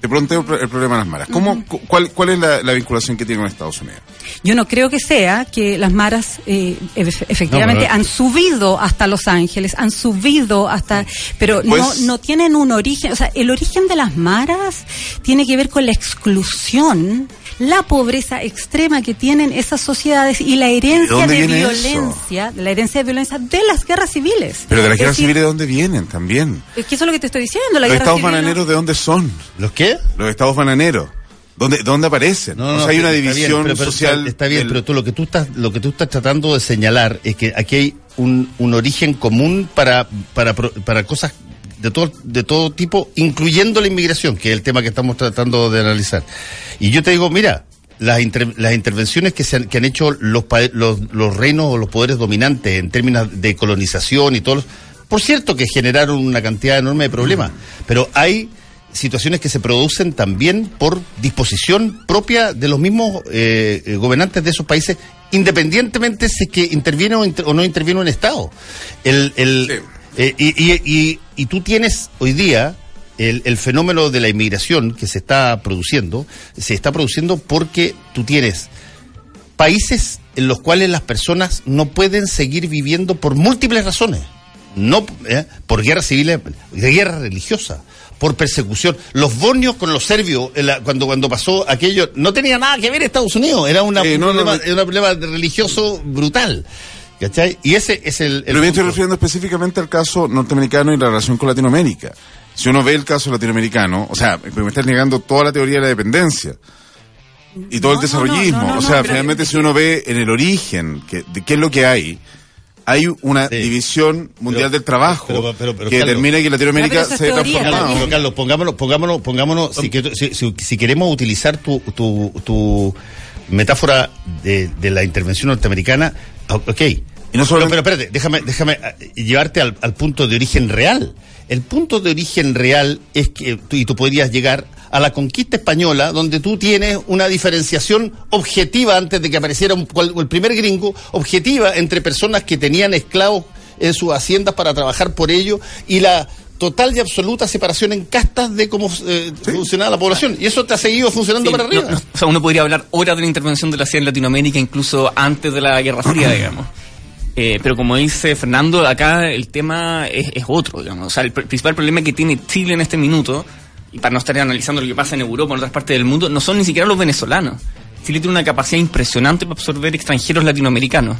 Te pregunté el problema de las maras. ¿Cómo, cuál, ¿Cuál es la, vinculación que tiene con Estados Unidos? Yo no creo que sea que las maras eh, efectivamente han subido hasta Los Ángeles, han subido hasta... Pero no, pues no tienen un origen, o sea, el origen de las maras tiene que ver con la exclusión la pobreza extrema que tienen esas sociedades y la herencia de, violencia, la herencia de violencia de las guerras civiles. Pero de las guerras civiles de dónde vienen también. Es que eso es lo que te estoy diciendo. los estados bananeros de dónde son. ¿Los qué? Los estados bananeros. ¿Dónde, ¿Dónde aparecen? No, o sea, hay una división social. Está, bien, pero tú lo que tú estás, lo que tú estás tratando de señalar es que aquí hay un, un origen común para, para, para cosas de todo, de todo tipo, incluyendo la inmigración, que es el tema que estamos tratando de analizar. Y yo te digo, mira, las, las intervenciones que, se han, que han hecho los, los, los, reinos o los poderes dominantes en términos de colonización y todos por cierto que generaron una cantidad enorme de problemas, pero hay situaciones que se producen también por disposición propia de los mismos eh, eh, gobernantes de esos países, independientemente si es que interviene o, no interviene un Estado. El, eh, y, y, y, tú tienes hoy día el, el, fenómeno de la inmigración que se está produciendo, se está produciendo porque tú tienes países en los cuales las personas no pueden seguir viviendo por múltiples razones. No eh, por guerra civil, de guerra religiosa, por persecución. Los bosnios con los serbios, cuando, cuando pasó aquello, no tenía nada que ver Estados Unidos, era una, un, problema, era un problema religioso brutal. ¿Cachai? Y ese es el. Pero me estoy refiriendo específicamente al caso norteamericano y la relación con Latinoamérica. Si uno ve el caso latinoamericano, o sea, me estás negando toda la teoría de la dependencia y todo el desarrollismo. o sea, finalmente si uno ve en el origen que, de qué es lo que hay, hay una división mundial del trabajo que determina que Latinoamérica se ha transformado. Pero Carlos, pongámonos, pongámonos, pongámonos, si, si, si, queremos utilizar tu, tu, tu metáfora de, de la intervención norteamericana, ok. Y no solo... pero, espérate, déjame, déjame eh, llevarte al, punto de origen real. El punto de origen real es que, y tú podrías llegar a la conquista española, donde tú tienes una diferenciación objetiva antes de que apareciera el primer gringo, objetiva entre personas que tenían esclavos en sus haciendas para trabajar por ello y la total y absoluta separación en castas de cómo eh, funcionaba la población. Y eso te ha seguido funcionando para arriba. o sea, uno podría hablar horas de la intervención de la CIA en Latinoamérica, incluso antes de la Guerra Fría, digamos. Eh, pero como dice Fernando, acá el tema es, otro, digamos. O sea, el principal problema que tiene Chile en este minuto, y para no estar analizando lo que pasa en Europa o en otras partes del mundo, no son ni siquiera los venezolanos. Chile tiene una capacidad impresionante para absorber extranjeros latinoamericanos.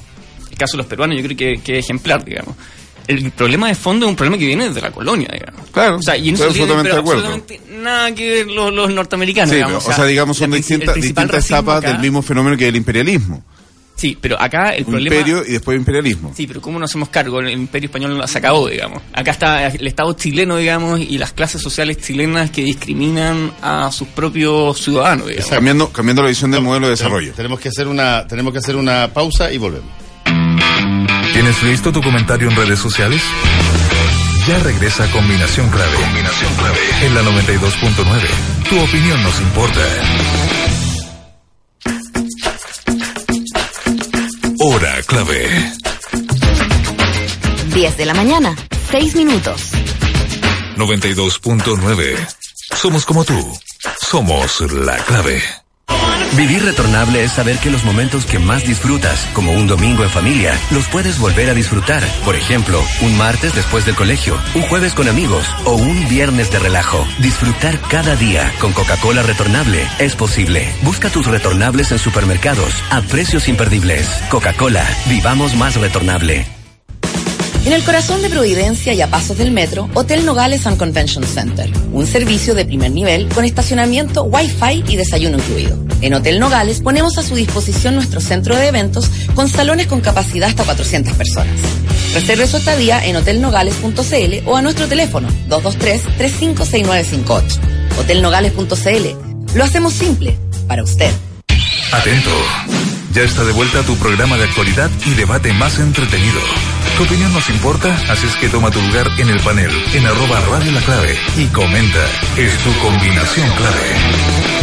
El caso de los peruanos yo creo que, que es ejemplar, digamos el problema de fondo es un problema que viene desde la colonia, digamos. Claro, o sea, y en eso tiene, absolutamente nada que ver los, los norteamericanos, digamos. o, sea, digamos, son distintas, distintas etapas del mismo fenómeno que el imperialismo. Sí, pero acá el problema... Imperio y después imperialismo. Sí, pero ¿cómo nos hacemos cargo? El imperio español se acabó, digamos. Acá está el Estado chileno, digamos, y las clases sociales chilenas que discriminan a sus propios ciudadanos, digamos. Cambiando, cambiando la visión del modelo de desarrollo. Tenemos que hacer una, tenemos que hacer una pausa y volvemos. ¿Tienes listo tu comentario en redes sociales? Ya regresa Combinación Clave. Combinación Clave. En la 92.9. Tu opinión nos importa. Hora clave. 10 de la mañana, 6 minutos. 92.9. Somos como tú. Somos la clave. Vivir retornable es saber que los momentos que más disfrutas, como un domingo en familia, los puedes volver a disfrutar. Por ejemplo, un martes después del colegio, un jueves con amigos o un viernes de relajo. Disfrutar cada día con Coca-Cola retornable es posible. Busca tus retornables en supermercados a precios imperdibles. Coca-Cola, vivamos más retornable. En el corazón de Providencia y a pasos del metro, Hotel Nogales and Convention Center. Un servicio de primer nivel con estacionamiento, wifi y desayuno incluido. En Hotel Nogales ponemos a su disposición nuestro centro de eventos con salones con capacidad hasta 400 personas. Reserve su estadía en hotelnogales.cl o a nuestro teléfono 223-356958. Hotelnogales.cl. Lo hacemos simple para usted. Atento. Ya está de vuelta tu programa de actualidad y debate más entretenido. Tu opinión nos importa, así es que toma tu lugar en el panel, en arroba Radio La Clave y comenta. Es tu combinación clave.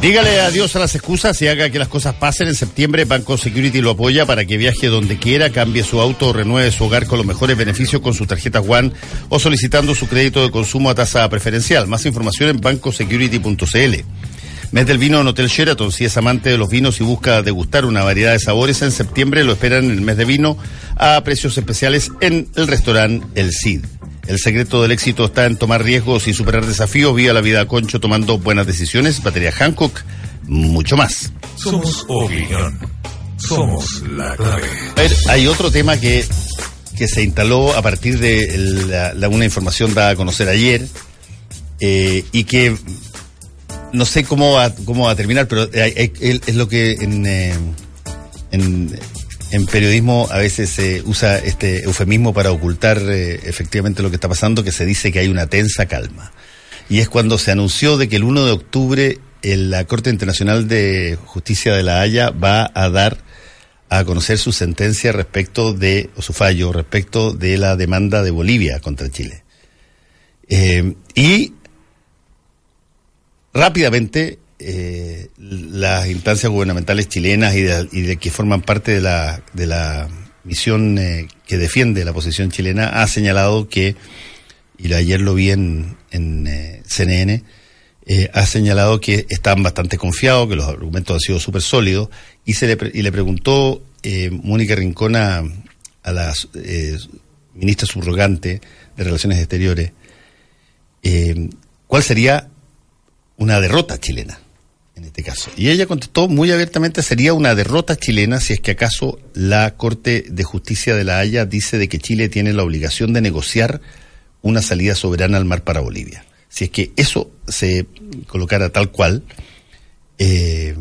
Dígale adiós a las excusas y haga que las cosas pasen. En septiembre Banco Security lo apoya para que viaje donde quiera, cambie su auto o renueve su hogar con los mejores beneficios con su tarjeta One o solicitando su crédito de consumo a tasa preferencial. Más información en bancosecurity.cl. Mete el vino en Hotel Sheraton. Si es amante de los vinos y busca degustar una variedad de sabores, en septiembre lo esperan en el mes de vino a precios especiales en el restaurante El Cid. El secreto del éxito está en tomar riesgos y superar desafíos vía la vida concho tomando buenas decisiones. Batería Hancock, mucho más. Somos opinión. Somos la clave. hay otro tema que, que se instaló a partir de la, una información dada a conocer ayer eh, y que no sé cómo va, cómo va a terminar, pero es lo que en, eh, en, en, periodismo a veces se usa este eufemismo para ocultar eh, efectivamente lo que está pasando, que se dice que hay una tensa calma. Y es cuando se anunció de que el 1 de octubre la Corte Internacional de Justicia de la Haya va a dar a conocer su sentencia respecto de, o su fallo respecto de la demanda de Bolivia contra Chile. Eh, y rápidamente eh, las instancias gubernamentales chilenas y de, que forman parte de la, de la misión eh, que defiende la posición chilena ha señalado que, y ayer lo vi en, en eh, CNN, ha señalado que están bastante confiados, que los argumentos han sido súper sólidos, y, se le, y le preguntó Mónica Rincona a la ministra subrogante de Relaciones Exteriores, ¿cuál sería una derrota chilena, en este caso. Y ella contestó muy abiertamente, sería una derrota chilena si es que acaso la Corte de Justicia de la Haya dice de que Chile tiene la obligación de negociar una salida soberana al mar para Bolivia. Si es que eso se colocara tal cual, eh,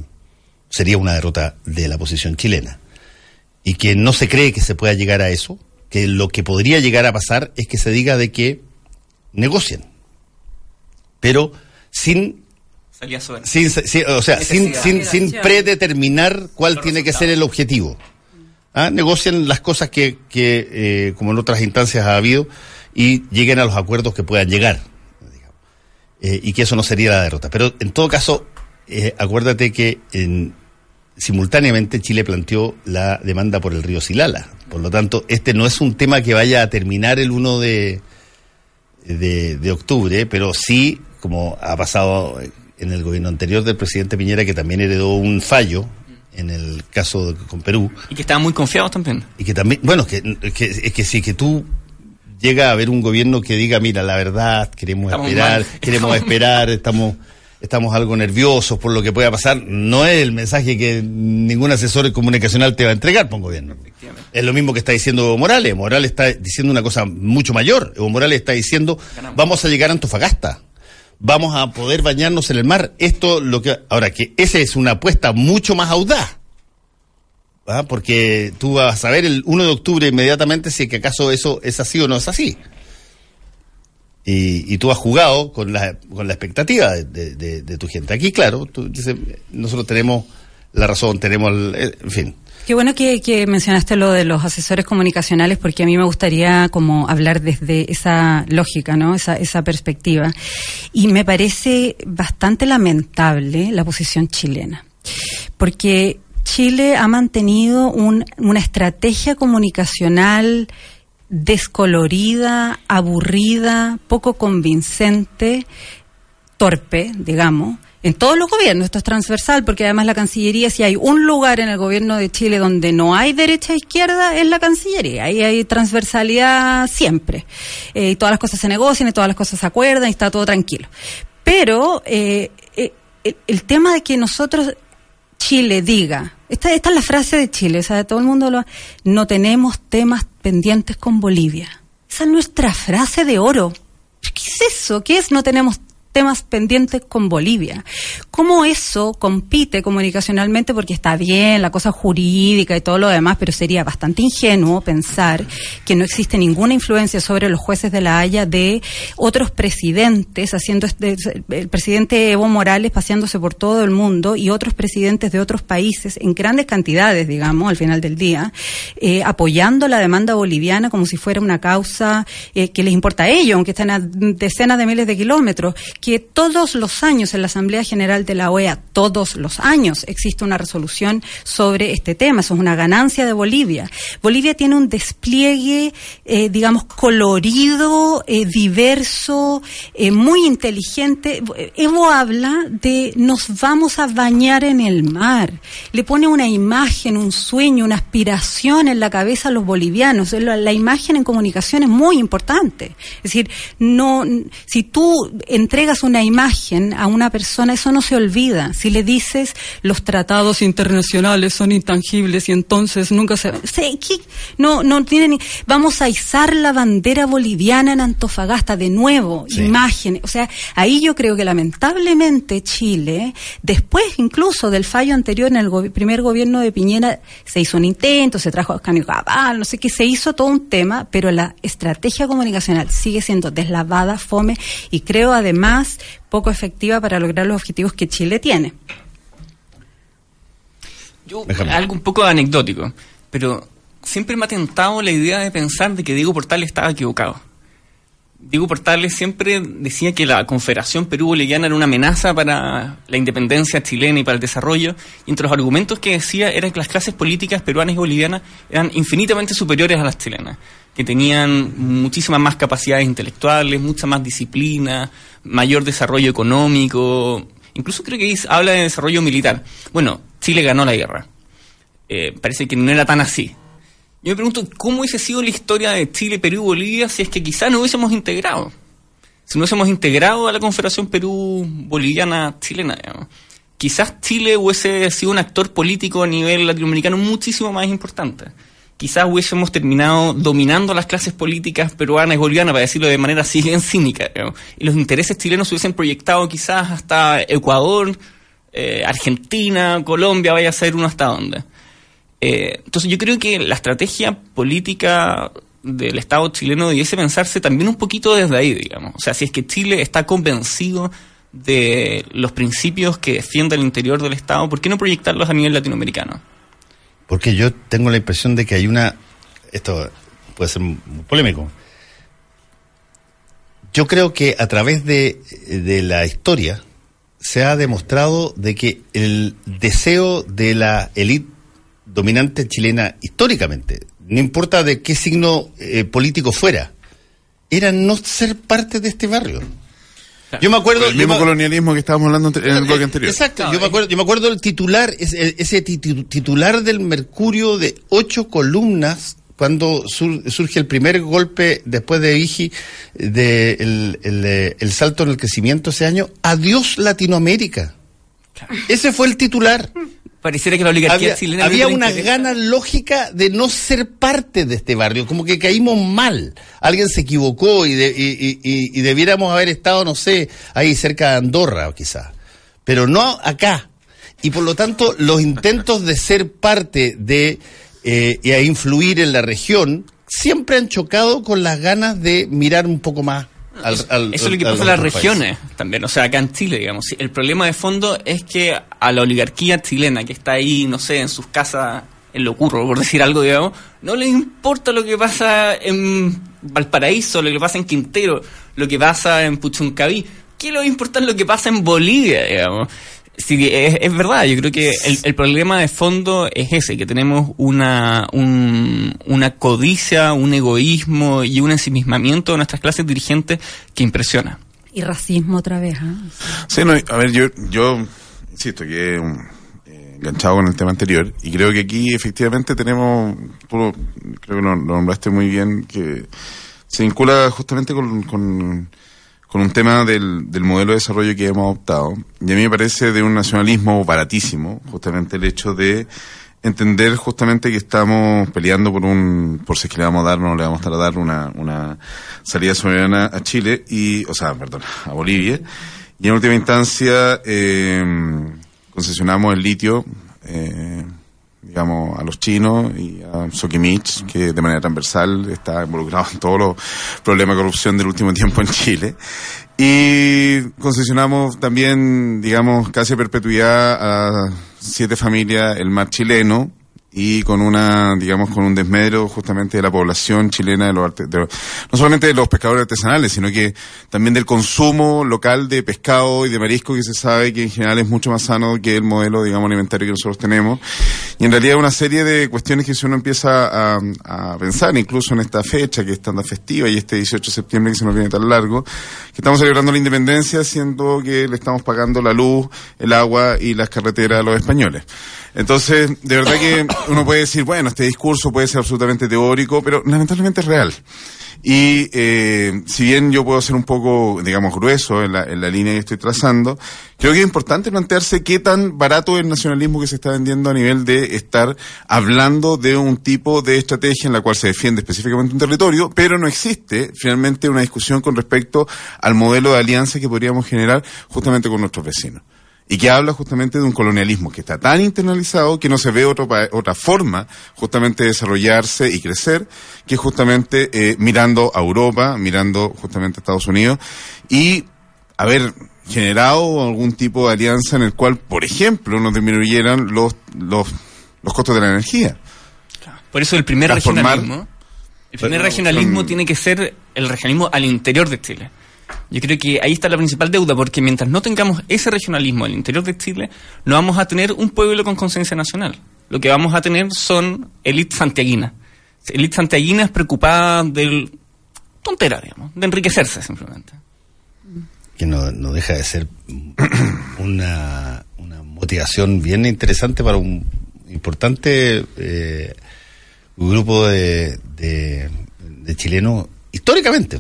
sería una derrota de la posición chilena. Y que no se cree que se pueda llegar a eso, que lo que podría llegar a pasar es que se diga de que negocien, pero sin sin, o sea, sin, sin, sin, predeterminar cuál tiene que ser el objetivo. ¿Ah? Negocian las cosas que, que eh, como en otras instancias ha habido, y lleguen a los acuerdos que puedan llegar. eh, y que eso no sería la derrota. Pero en todo caso, eh, acuérdate que en, simultáneamente Chile planteó la demanda por el río Silala. Por lo tanto, este no es un tema que vaya a terminar el 1 de, de, octubre, pero sí, como ha pasado en el gobierno anterior del presidente Piñera, que también heredó un fallo en el caso con Perú. Y que estaban muy confiados también. Y que también, bueno, que, que, es que sí, que tú llega a haber un gobierno que diga, mira, la verdad, queremos esperar, queremos esperar, estamos estamos algo nerviosos por lo que pueda pasar, no es el mensaje que ningún asesor comunicacional te va a entregar por un gobierno. Es lo mismo que está diciendo Evo Morales. Morales está diciendo una cosa mucho mayor. Evo Morales está diciendo, vamos a llegar a Antofagasta. Vamos a poder bañarnos en el mar. Esto lo que ahora que esa es una apuesta mucho más audaz. Porque tú vas a saber el 1 de octubre inmediatamente si que acaso eso es así o no es así y, tú has jugado con la, con la expectativa de, tu gente. Aquí, claro, tú dices, nosotros tenemos la razón, tenemos, en fin. Qué bueno que, mencionaste lo de los asesores comunicacionales, porque a mí me gustaría como hablar desde esa lógica, ¿no? Esa, esa perspectiva. Y me parece bastante lamentable la posición chilena, porque Chile ha mantenido un, una estrategia comunicacional descolorida, aburrida, poco convincente, torpe, digamos, en todos los gobiernos. Esto es transversal porque además la Cancillería, si hay un lugar en el gobierno de Chile donde no hay derecha e izquierda, es la Cancillería. Ahí hay transversalidad siempre. Eh, y todas las cosas se negocian y todas las cosas se acuerdan y está todo tranquilo. Pero eh, eh, el tema de que nosotros Chile diga, esta, esta es la frase de Chile, o sea, todo el mundo lo... No tenemos temas pendientes con Bolivia. Esa es nuestra frase de oro. ¿Qué es eso? ¿Qué es no tenemos temas pendientes con Bolivia. ¿Cómo eso compite comunicacionalmente? Porque está bien la cosa jurídica y todo lo demás, pero sería bastante ingenuo pensar que no existe ninguna influencia sobre los jueces de la Haya de otros presidentes, haciendo este, el presidente Evo Morales paseándose por todo el mundo y otros presidentes de otros países en grandes cantidades, digamos, al final del día, eh, apoyando la demanda boliviana como si fuera una causa eh, que les importa a ellos, aunque estén a decenas de miles de kilómetros que todos los años en la Asamblea General de la OEA, todos los años, existe una resolución sobre este tema. Eso es una ganancia de Bolivia. Bolivia tiene un despliegue, eh, digamos, colorido, eh, diverso, eh, muy inteligente. Evo habla de nos vamos a bañar en el mar. Le pone una imagen, un sueño, una aspiración en la cabeza a los bolivianos. La, imagen en comunicación es muy importante. Es decir, no, si tú entregas una imagen a una persona, eso no se olvida. Si le dices los tratados internacionales son intangibles y entonces nunca se... No, no tienen... Vamos a izar la bandera boliviana en Antofagasta de nuevo, imagen. O sea, ahí yo creo que lamentablemente Chile, después incluso del fallo anterior en el primer gobierno de Piñera, se hizo un intento, se trajo a Canio Cabal, no sé qué, se hizo todo un tema, pero la estrategia comunicacional sigue siendo deslavada, fome, y creo además poco efectiva para lograr los objetivos que Chile tiene. Yo, algo un poco anecdótico, pero siempre me ha tentado la idea de pensar de que Diego Portales estaba equivocado. Diego Portales siempre decía que la Confederación Perú-Boliviana era una amenaza para la independencia chilena y para el desarrollo, y entre los argumentos que decía era que las clases políticas peruanas y bolivianas eran infinitamente superiores a las chilenas, que tenían muchísimas más capacidades intelectuales, mucha más disciplina, mayor desarrollo económico, incluso creo que habla de desarrollo militar. Bueno, Chile ganó la guerra. Eh, parece que no era tan así. Yo me pregunto cómo hubiese sido la historia de Chile, Perú y Bolivia si es que quizás no hubiésemos integrado. Si no hubiésemos integrado a la Confederación Perú-Boliviana-Chilena. Quizás Chile hubiese sido un actor político a nivel latinoamericano muchísimo más importante. Quizás hubiésemos terminado dominando las clases políticas peruanas y bolivianas, para decirlo de manera así bien cínica. Y los intereses chilenos se hubiesen proyectado quizás hasta Ecuador, eh, Argentina, Colombia, vaya a ser uno hasta dónde. Eh, entonces yo creo que la estrategia política del Estado chileno debiese pensarse también un poquito desde ahí, digamos. O sea, si es que Chile está convencido de los principios que defiende el interior del Estado, ¿por qué no proyectarlos a nivel latinoamericano? Porque yo tengo la impresión de que hay una... Esto puede ser muy polémico. yo creo que a través de, de la historia se ha demostrado de que el deseo de la élite dominante chilena históricamente, no importa de qué signo eh, político fuera, era no ser parte de este barrio. Yo me acuerdo. El mismo colonialismo que estábamos hablando en el bloque anterior. Exacto. Yo me acuerdo, yo me acuerdo del titular, ese, titular del Mercurio de ocho columnas cuando surge el primer golpe después de Vigi de el, el, salto en el crecimiento ese año. Adiós Latinoamérica. Ese fue el titular pareciera que la oligarquía había, chilena había una gana lógica de no ser parte de este barrio, como que caímos mal. Alguien se equivocó y, y, debiéramos haber estado, no sé, ahí cerca de Andorra quizás, pero no acá. Y por lo tanto, los intentos de ser parte de eh, y a influir en la región siempre han chocado con las ganas de mirar un poco más eso es lo que pasa en las regiones también, o sea, acá en Chile, digamos. El problema de fondo es que a la oligarquía chilena que está ahí, no sé, en sus casas, en lo curro, por decir algo, digamos, no le importa lo que pasa en Valparaíso, lo que pasa en Quintero, lo que pasa en Puchuncaví. ¿Qué le importa lo que pasa en Bolivia, digamos? Sí, es, verdad, yo creo que el, problema de fondo es ese, que tenemos una, una codicia, un egoísmo y un ensimismamiento de nuestras clases dirigentes que impresiona. Y racismo otra vez, ¿ah? Sí, no, a ver, yo, yo insisto que eh, enganchado con el tema anterior y creo que aquí efectivamente tenemos, creo que lo, nombraste muy bien, que se vincula justamente con con un tema del, del modelo de desarrollo que hemos adoptado. Y a mí me parece de un nacionalismo baratísimo, justamente el hecho de entender justamente que estamos peleando por un, por si es que le vamos a dar o no le vamos a dar una, una salida soberana a Chile y, o sea, perdón, a Bolivia. Y en última instancia, eh, concesionamos el litio, eh, digamos, a los chinos y a Sokimich, que de manera transversal está involucrado en todos los problemas de corrupción del último tiempo en Chile. Y concesionamos también, digamos, casi a perpetuidad a siete familias el mar chileno, y con una, digamos, con un desmedro justamente de la población chilena, de los, no solamente de los pescadores artesanales, sino que también del consumo local de pescado y de marisco que se sabe que en general es mucho más sano que el modelo, digamos, alimentario que nosotros tenemos. Y en realidad una serie de cuestiones que si uno empieza a, a pensar, incluso en esta fecha que es tan festiva y este 18 de septiembre que se nos viene tan largo, que estamos celebrando la independencia siendo que le estamos pagando la luz, el agua y las carreteras a los españoles. Entonces, de verdad que uno puede decir, bueno, este discurso puede ser absolutamente teórico, pero lamentablemente es real. Y eh, si bien yo puedo ser un poco, digamos, grueso en la, en la línea que estoy trazando, creo que es importante plantearse qué tan barato es el nacionalismo que se está vendiendo a nivel de estar hablando de un tipo de estrategia en la cual se defiende específicamente un territorio, pero no existe finalmente una discusión con respecto al modelo de alianza que podríamos generar justamente con nuestros vecinos y que habla justamente de un colonialismo que está tan internalizado que no se ve otro, otra forma justamente de desarrollarse y crecer que justamente eh, mirando a Europa, mirando justamente a Estados Unidos y haber generado algún tipo de alianza en el cual, por ejemplo, nos disminuyeran los, los, los costos de la energía. Por eso el primer regionalismo, el primer regionalismo tiene que ser el regionalismo al interior de Chile. Yo creo que ahí está la principal deuda, porque mientras no tengamos ese regionalismo al interior de Chile, no vamos a tener un pueblo con conciencia nacional. Lo que vamos a tener son élites santiaguinas. Élites santiaguinas preocupadas del tontera, digamos, de enriquecerse simplemente. Que no, deja de ser una, motivación bien interesante para un importante eh, grupo de, de chilenos históricamente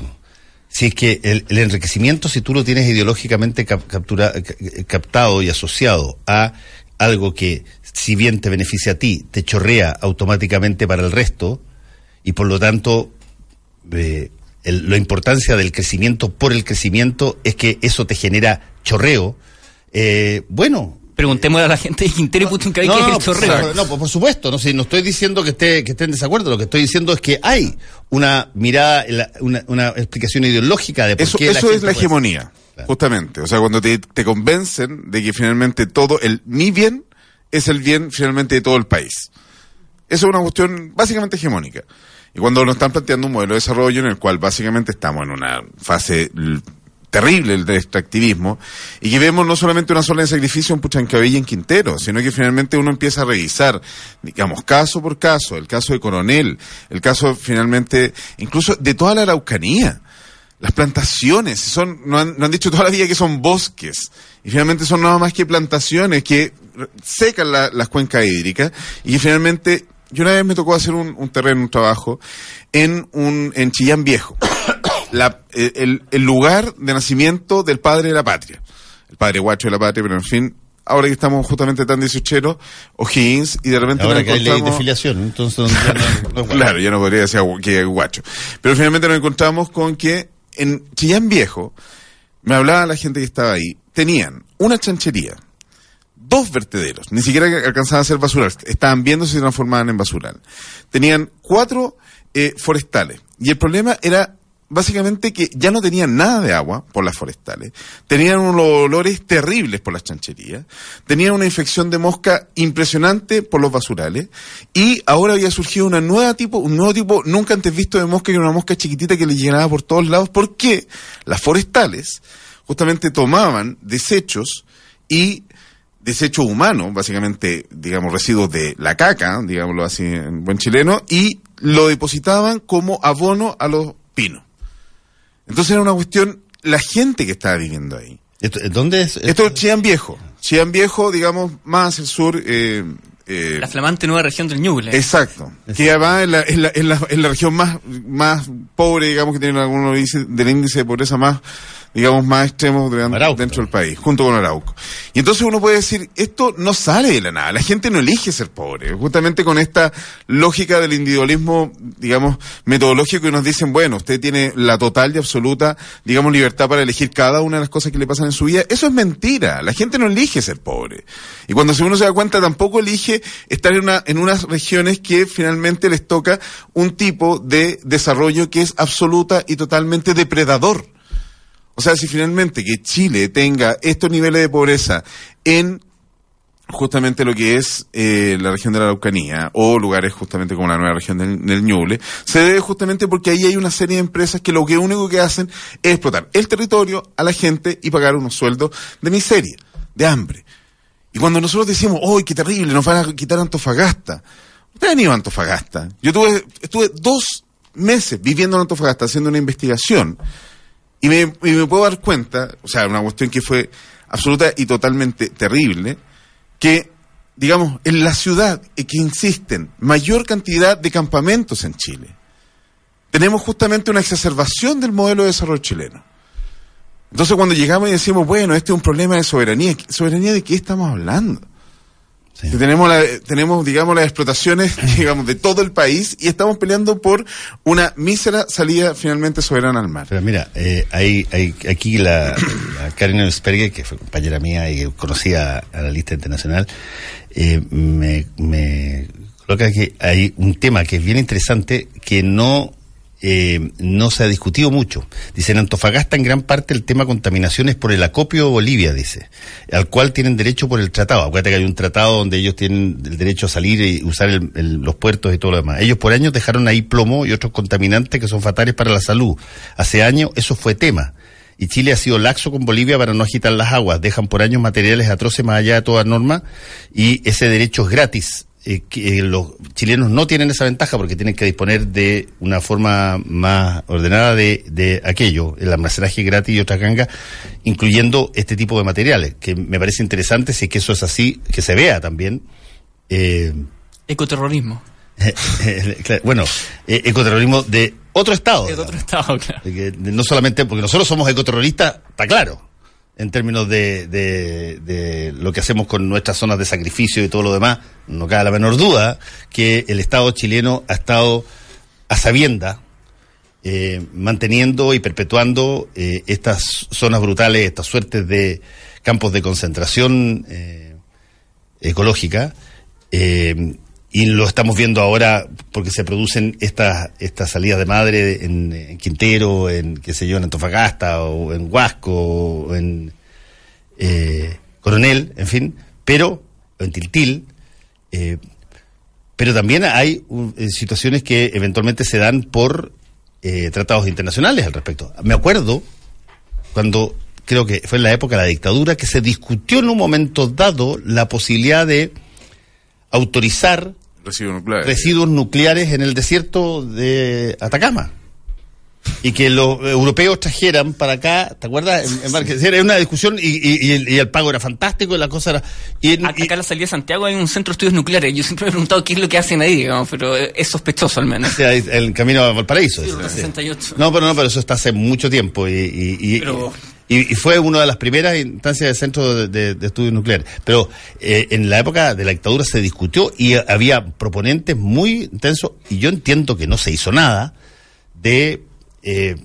si es que el, enriquecimiento, si tú lo tienes ideológicamente captado y asociado a algo que, si bien te beneficia a ti, te chorrea automáticamente para el resto, y por lo tanto, eh, la importancia del crecimiento por el crecimiento es que eso te genera chorreo, eh, bueno, Preguntémosle a la gente de Quintero y Puchuncaví qué es el chorreo. No, por supuesto, no, no estoy diciendo que esté, que esté en desacuerdo, lo que estoy diciendo es que hay una mirada, una, una explicación ideológica de por eso, qué Eso es la hegemonía, justamente. O sea, cuando te, te convencen de que finalmente todo, el mi bien es el bien finalmente de todo el país. Eso es una cuestión básicamente hegemónica. Y cuando nos están planteando un modelo de desarrollo en el cual básicamente estamos en una fase terrible el extractivismo y que vemos no solamente una sola de sacrificio en Puchancabella y en Quintero, sino que finalmente uno empieza a revisar, digamos, caso por caso, el caso de Coronel, el caso finalmente, incluso de toda la Araucanía. Las plantaciones, son, no han, dicho toda la vida que son bosques, y finalmente son nada más que plantaciones que secan las cuencas hídricas, y finalmente, yo una vez me tocó hacer un, un terreno, un trabajo, en un, en Chillán Viejo la, el, el, lugar de nacimiento del padre de la patria. El padre guacho de la patria, pero en fin, ahora que estamos justamente tan dieciocheros, O'Higgins, y de repente ahora que hay ley de filiación, entonces... claro, ya no podría decir que guacho. Pero finalmente nos encontramos con que en Chillán Viejo, me hablaba la gente que estaba ahí, tenían una chanchería, dos vertederos, ni siquiera alcanzaban a ser basural, estaban viendo si se transformaban en basural. Tenían cuatro eh, forestales, y el problema era básicamente que ya no tenían nada de agua por las forestales, tenían unos olores terribles por las chancherías, tenían una infección de mosca impresionante por los basurales y ahora había surgido una nueva tipo, un nuevo tipo nunca antes visto de mosca que era una mosca chiquitita que le llenaba por todos lados porque las forestales justamente tomaban desechos y desechos humanos, básicamente, digamos, residuos de la caca, digámoslo así en buen chileno, y lo depositaban como abono a los pinos. Entonces era una cuestión, la gente que estaba viviendo ahí. ¿Dónde es? Esto es Chillán Viejo. Chillán Viejo, digamos, más al sur. Eh, eh, la flamante nueva región del Ñuble. Exacto. Que va en la, en, la, en, la, en la región más, más pobre, digamos, que tiene algunos del índice de pobreza más digamos, más extremos dentro del país, junto con Arauco. Y entonces uno puede decir, esto no sale de la nada, la gente no elige ser pobre, justamente con esta lógica del individualismo, digamos, metodológico y nos dicen, bueno, usted tiene la total y absoluta, digamos, libertad para elegir cada una de las cosas que le pasan en su vida. Eso es mentira, la gente no elige ser pobre. Y cuando uno se da cuenta, tampoco elige estar en, una, en unas regiones que finalmente les toca un tipo de desarrollo que es absoluta y totalmente depredador. O sea, si finalmente que Chile tenga estos niveles de pobreza en justamente lo que es eh, la región de la Araucanía o lugares justamente como la nueva región del, Ñuble, se debe justamente porque ahí hay una serie de empresas que lo que único que hacen es explotar el territorio a la gente y pagar unos sueldos de miseria, de hambre. Y cuando nosotros decimos, ¡ay, qué terrible! Nos van a quitar Antofagasta. Ustedes han ido a Antofagasta. Yo tuve, estuve dos meses viviendo en Antofagasta haciendo una investigación y me, puedo dar cuenta, o sea, una cuestión que fue absoluta y totalmente terrible, que, digamos, en la ciudad que insisten mayor cantidad de campamentos en Chile, tenemos justamente una exacerbación del modelo de desarrollo chileno. Entonces cuando llegamos y decimos, bueno, este es un problema de soberanía, ¿soberanía de qué estamos hablando? Tenemos, tenemos, digamos, las explotaciones, digamos, de todo el país y estamos peleando por una mísera salida finalmente soberana al mar. Pero mira, eh, hay, hay, aquí la, la Karen que fue compañera mía y conocía a la lista internacional, eh, me, me coloca que hay un tema que es bien interesante que no eh, no se ha discutido mucho. Dice, en Antofagasta en gran parte el tema contaminación es por el acopio de Bolivia, dice, al cual tienen derecho por el tratado. Acuérdate que hay un tratado donde ellos tienen el derecho a salir y usar los puertos y todo lo demás. Ellos por años dejaron ahí plomo y otros contaminantes que son fatales para la salud. Hace años eso fue tema y Chile ha sido laxo con Bolivia para no agitar las aguas. Dejan por años materiales atroces más allá de toda norma y ese derecho es gratis eh, que eh, los chilenos no tienen esa ventaja porque tienen que disponer de una forma más ordenada de, de aquello, el almacenaje gratis y otra ganga, incluyendo este tipo de materiales, que me parece interesante si es que eso es así, que se vea también. Eh, Ecoterrorismo. bueno, ecoterrorismo de otro estado. De otro estado, claro. no solamente porque nosotros somos ecoterroristas, está claro en términos de, de, lo que hacemos con nuestras zonas de sacrificio y todo lo demás, no cabe la menor duda que el Estado chileno ha estado a sabienda eh, manteniendo y perpetuando eh, estas zonas brutales, estas suertes de campos de concentración eh, ecológica. Y lo estamos viendo ahora porque se producen estas estas salidas de madre en, Quintero, en qué sé yo, en Antofagasta o en Huasco o en Coronel, en fin, pero en Tiltil, eh, pero también hay eh, situaciones que eventualmente se dan por eh, tratados internacionales al respecto. Me acuerdo cuando creo que fue en la época de la dictadura que se discutió en un momento dado la posibilidad de autorizar residuos nucleares en el desierto de Atacama y que los europeos trajeran para acá, ¿te acuerdas? En, era una discusión y, el, pago era fantástico y la cosa era... Y acá en la salida de Santiago hay un centro de estudios nucleares. Yo siempre me he preguntado qué es lo que hacen ahí, digamos, pero es sospechoso al menos. el camino a Valparaíso. Sí, 68. No, pero no, pero eso está hace mucho tiempo y... Y, fue una de las primeras instancias del Centro de, Estudios Nucleares. Pero eh, en la época de la dictadura se discutió y había proponentes muy intensos, y yo entiendo que no se hizo nada de eh,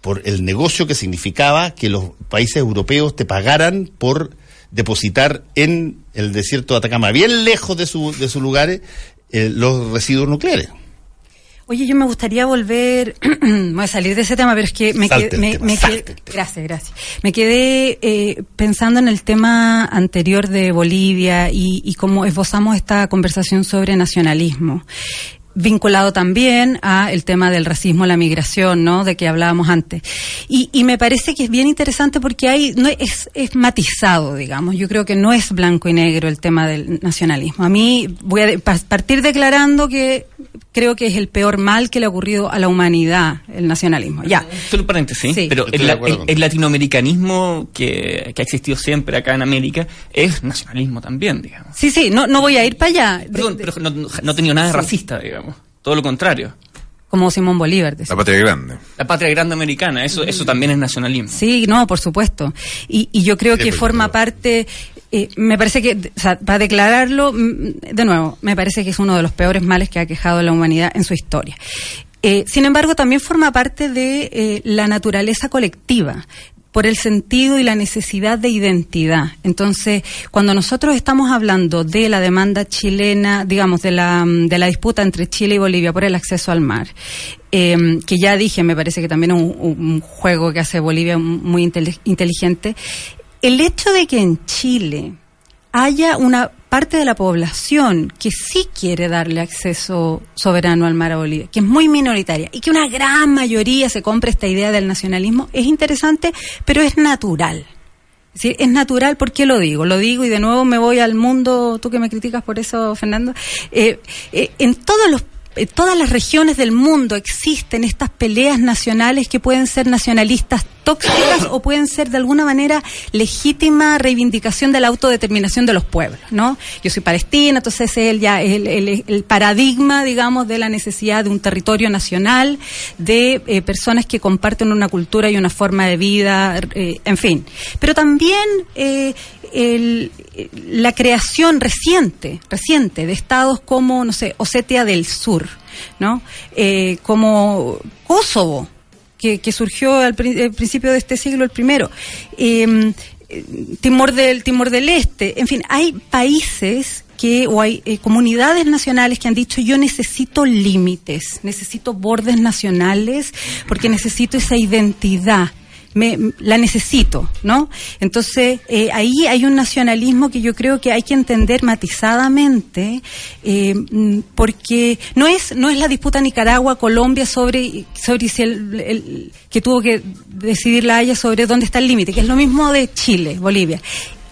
por el negocio que significaba que los países europeos te pagaran por depositar en el desierto de Atacama, bien lejos de, su, de sus lugares, eh, los residuos nucleares. Oye, yo me gustaría volver, voy a salir de ese tema, pero es que me quedé, me, gracias, gracias. Me quedé eh, pensando en el tema anterior de Bolivia y, y cómo esbozamos esta conversación sobre nacionalismo vinculado también a el tema del racismo, la migración, ¿no? De que hablábamos antes. Y, y me parece que es bien interesante porque hay, no es, es matizado, digamos. Yo creo que no es blanco y negro el tema del nacionalismo. A mí voy a partir declarando que creo que es el peor mal que le ha ocurrido a la humanidad, el nacionalismo. Ya. Solo paréntesis, ¿sí? pero el, latinoamericanismo que, que, ha existido siempre acá en América es nacionalismo también, digamos. Sí, sí, no, no voy a ir para allá. Perdón, pero no, no, tenido nada de racista, digamos. Todo lo contrario. Como Simón Bolívar. La patria grande. La patria grande americana, eso, eso también es nacionalismo. Sí, no, por supuesto. Y, y yo creo que forma parte, eh, me parece que, o sea, para declararlo, mm, de nuevo, me parece que es uno de los peores males que ha quejado la humanidad en su historia. Eh, sin embargo, también forma parte de eh, la naturaleza colectiva por el sentido y la necesidad de identidad. Entonces, cuando nosotros estamos hablando de la demanda chilena, digamos, de la, de la disputa entre Chile y Bolivia por el acceso al mar, eh, que ya dije, me parece que también es un juego que hace Bolivia muy inteligente, el hecho de que en Chile haya una parte de la población que sí quiere darle acceso soberano al mar a Bolivia, que es muy minoritaria, y que una gran mayoría se compre esta idea del nacionalismo, es interesante, pero es natural. Es, es natural, ¿por qué lo digo? Lo digo y de nuevo me voy al mundo, tú que me criticas por eso, Fernando. Eh, eh, en todos los todas las regiones del mundo existen estas peleas nacionales que pueden ser nacionalistas tóxicas o pueden ser de alguna manera legítima reivindicación de la autodeterminación de los pueblos, ¿no? Yo soy palestina, entonces es el, el, el, paradigma, digamos, de la necesidad de un territorio nacional, de eh, personas que comparten una cultura y una forma de vida, eh, en fin. Pero también eh, la creación reciente, reciente de estados como, no sé, Osetia del Sur, ¿no? como Kosovo, que, surgió al, principio de este siglo el primero. Em, Timor del Timor del Este, en fin, hay países que o hay eh, comunidades nacionales que han dicho yo necesito límites, necesito bordes nacionales porque necesito esa identidad me, la necesito, ¿no? Entonces, eh, ahí hay un nacionalismo que yo creo que hay que entender matizadamente, eh, porque no es, no es la disputa Nicaragua-Colombia sobre, sobre si el, que tuvo que decidir la Haya sobre dónde está el límite, que es lo mismo de Chile, Bolivia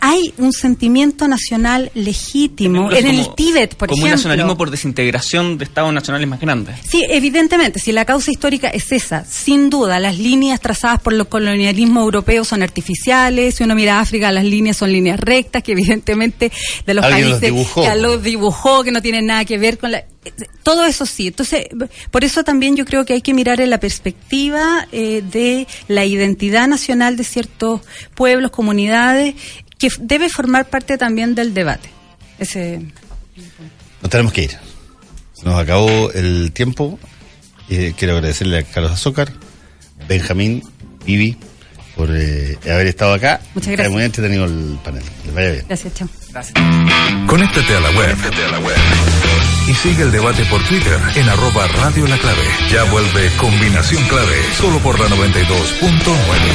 hay un sentimiento nacional legítimo en el Tíbet, por ejemplo. Como un nacionalismo por desintegración de estados nacionales más grandes. Sí, evidentemente, si la causa histórica es esa, sin duda, las líneas trazadas por el colonialismo europeo son artificiales, si uno mira África, las líneas son líneas rectas, que evidentemente de los países que los dibujó, que no tienen nada que ver con la todo eso sí. Entonces, por eso también yo creo que hay que mirar en la perspectiva eh, de la identidad nacional de ciertos pueblos, comunidades, que debe formar parte también del debate. Ese... Nos tenemos que ir. Se nos acabó el tiempo. quiero agradecerle a Carlos Azócar, Benjamín, Vivi, por eh, haber estado acá. Muchas gracias. muy entretenido el panel. Les vaya bien. Gracias, chao. Gracias. Conéctate a la web. Conéctate a la web. Y sigue el debate por Twitter en arroba Radio La Clave. Ya vuelve Combinación Clave, solo por la 92.9.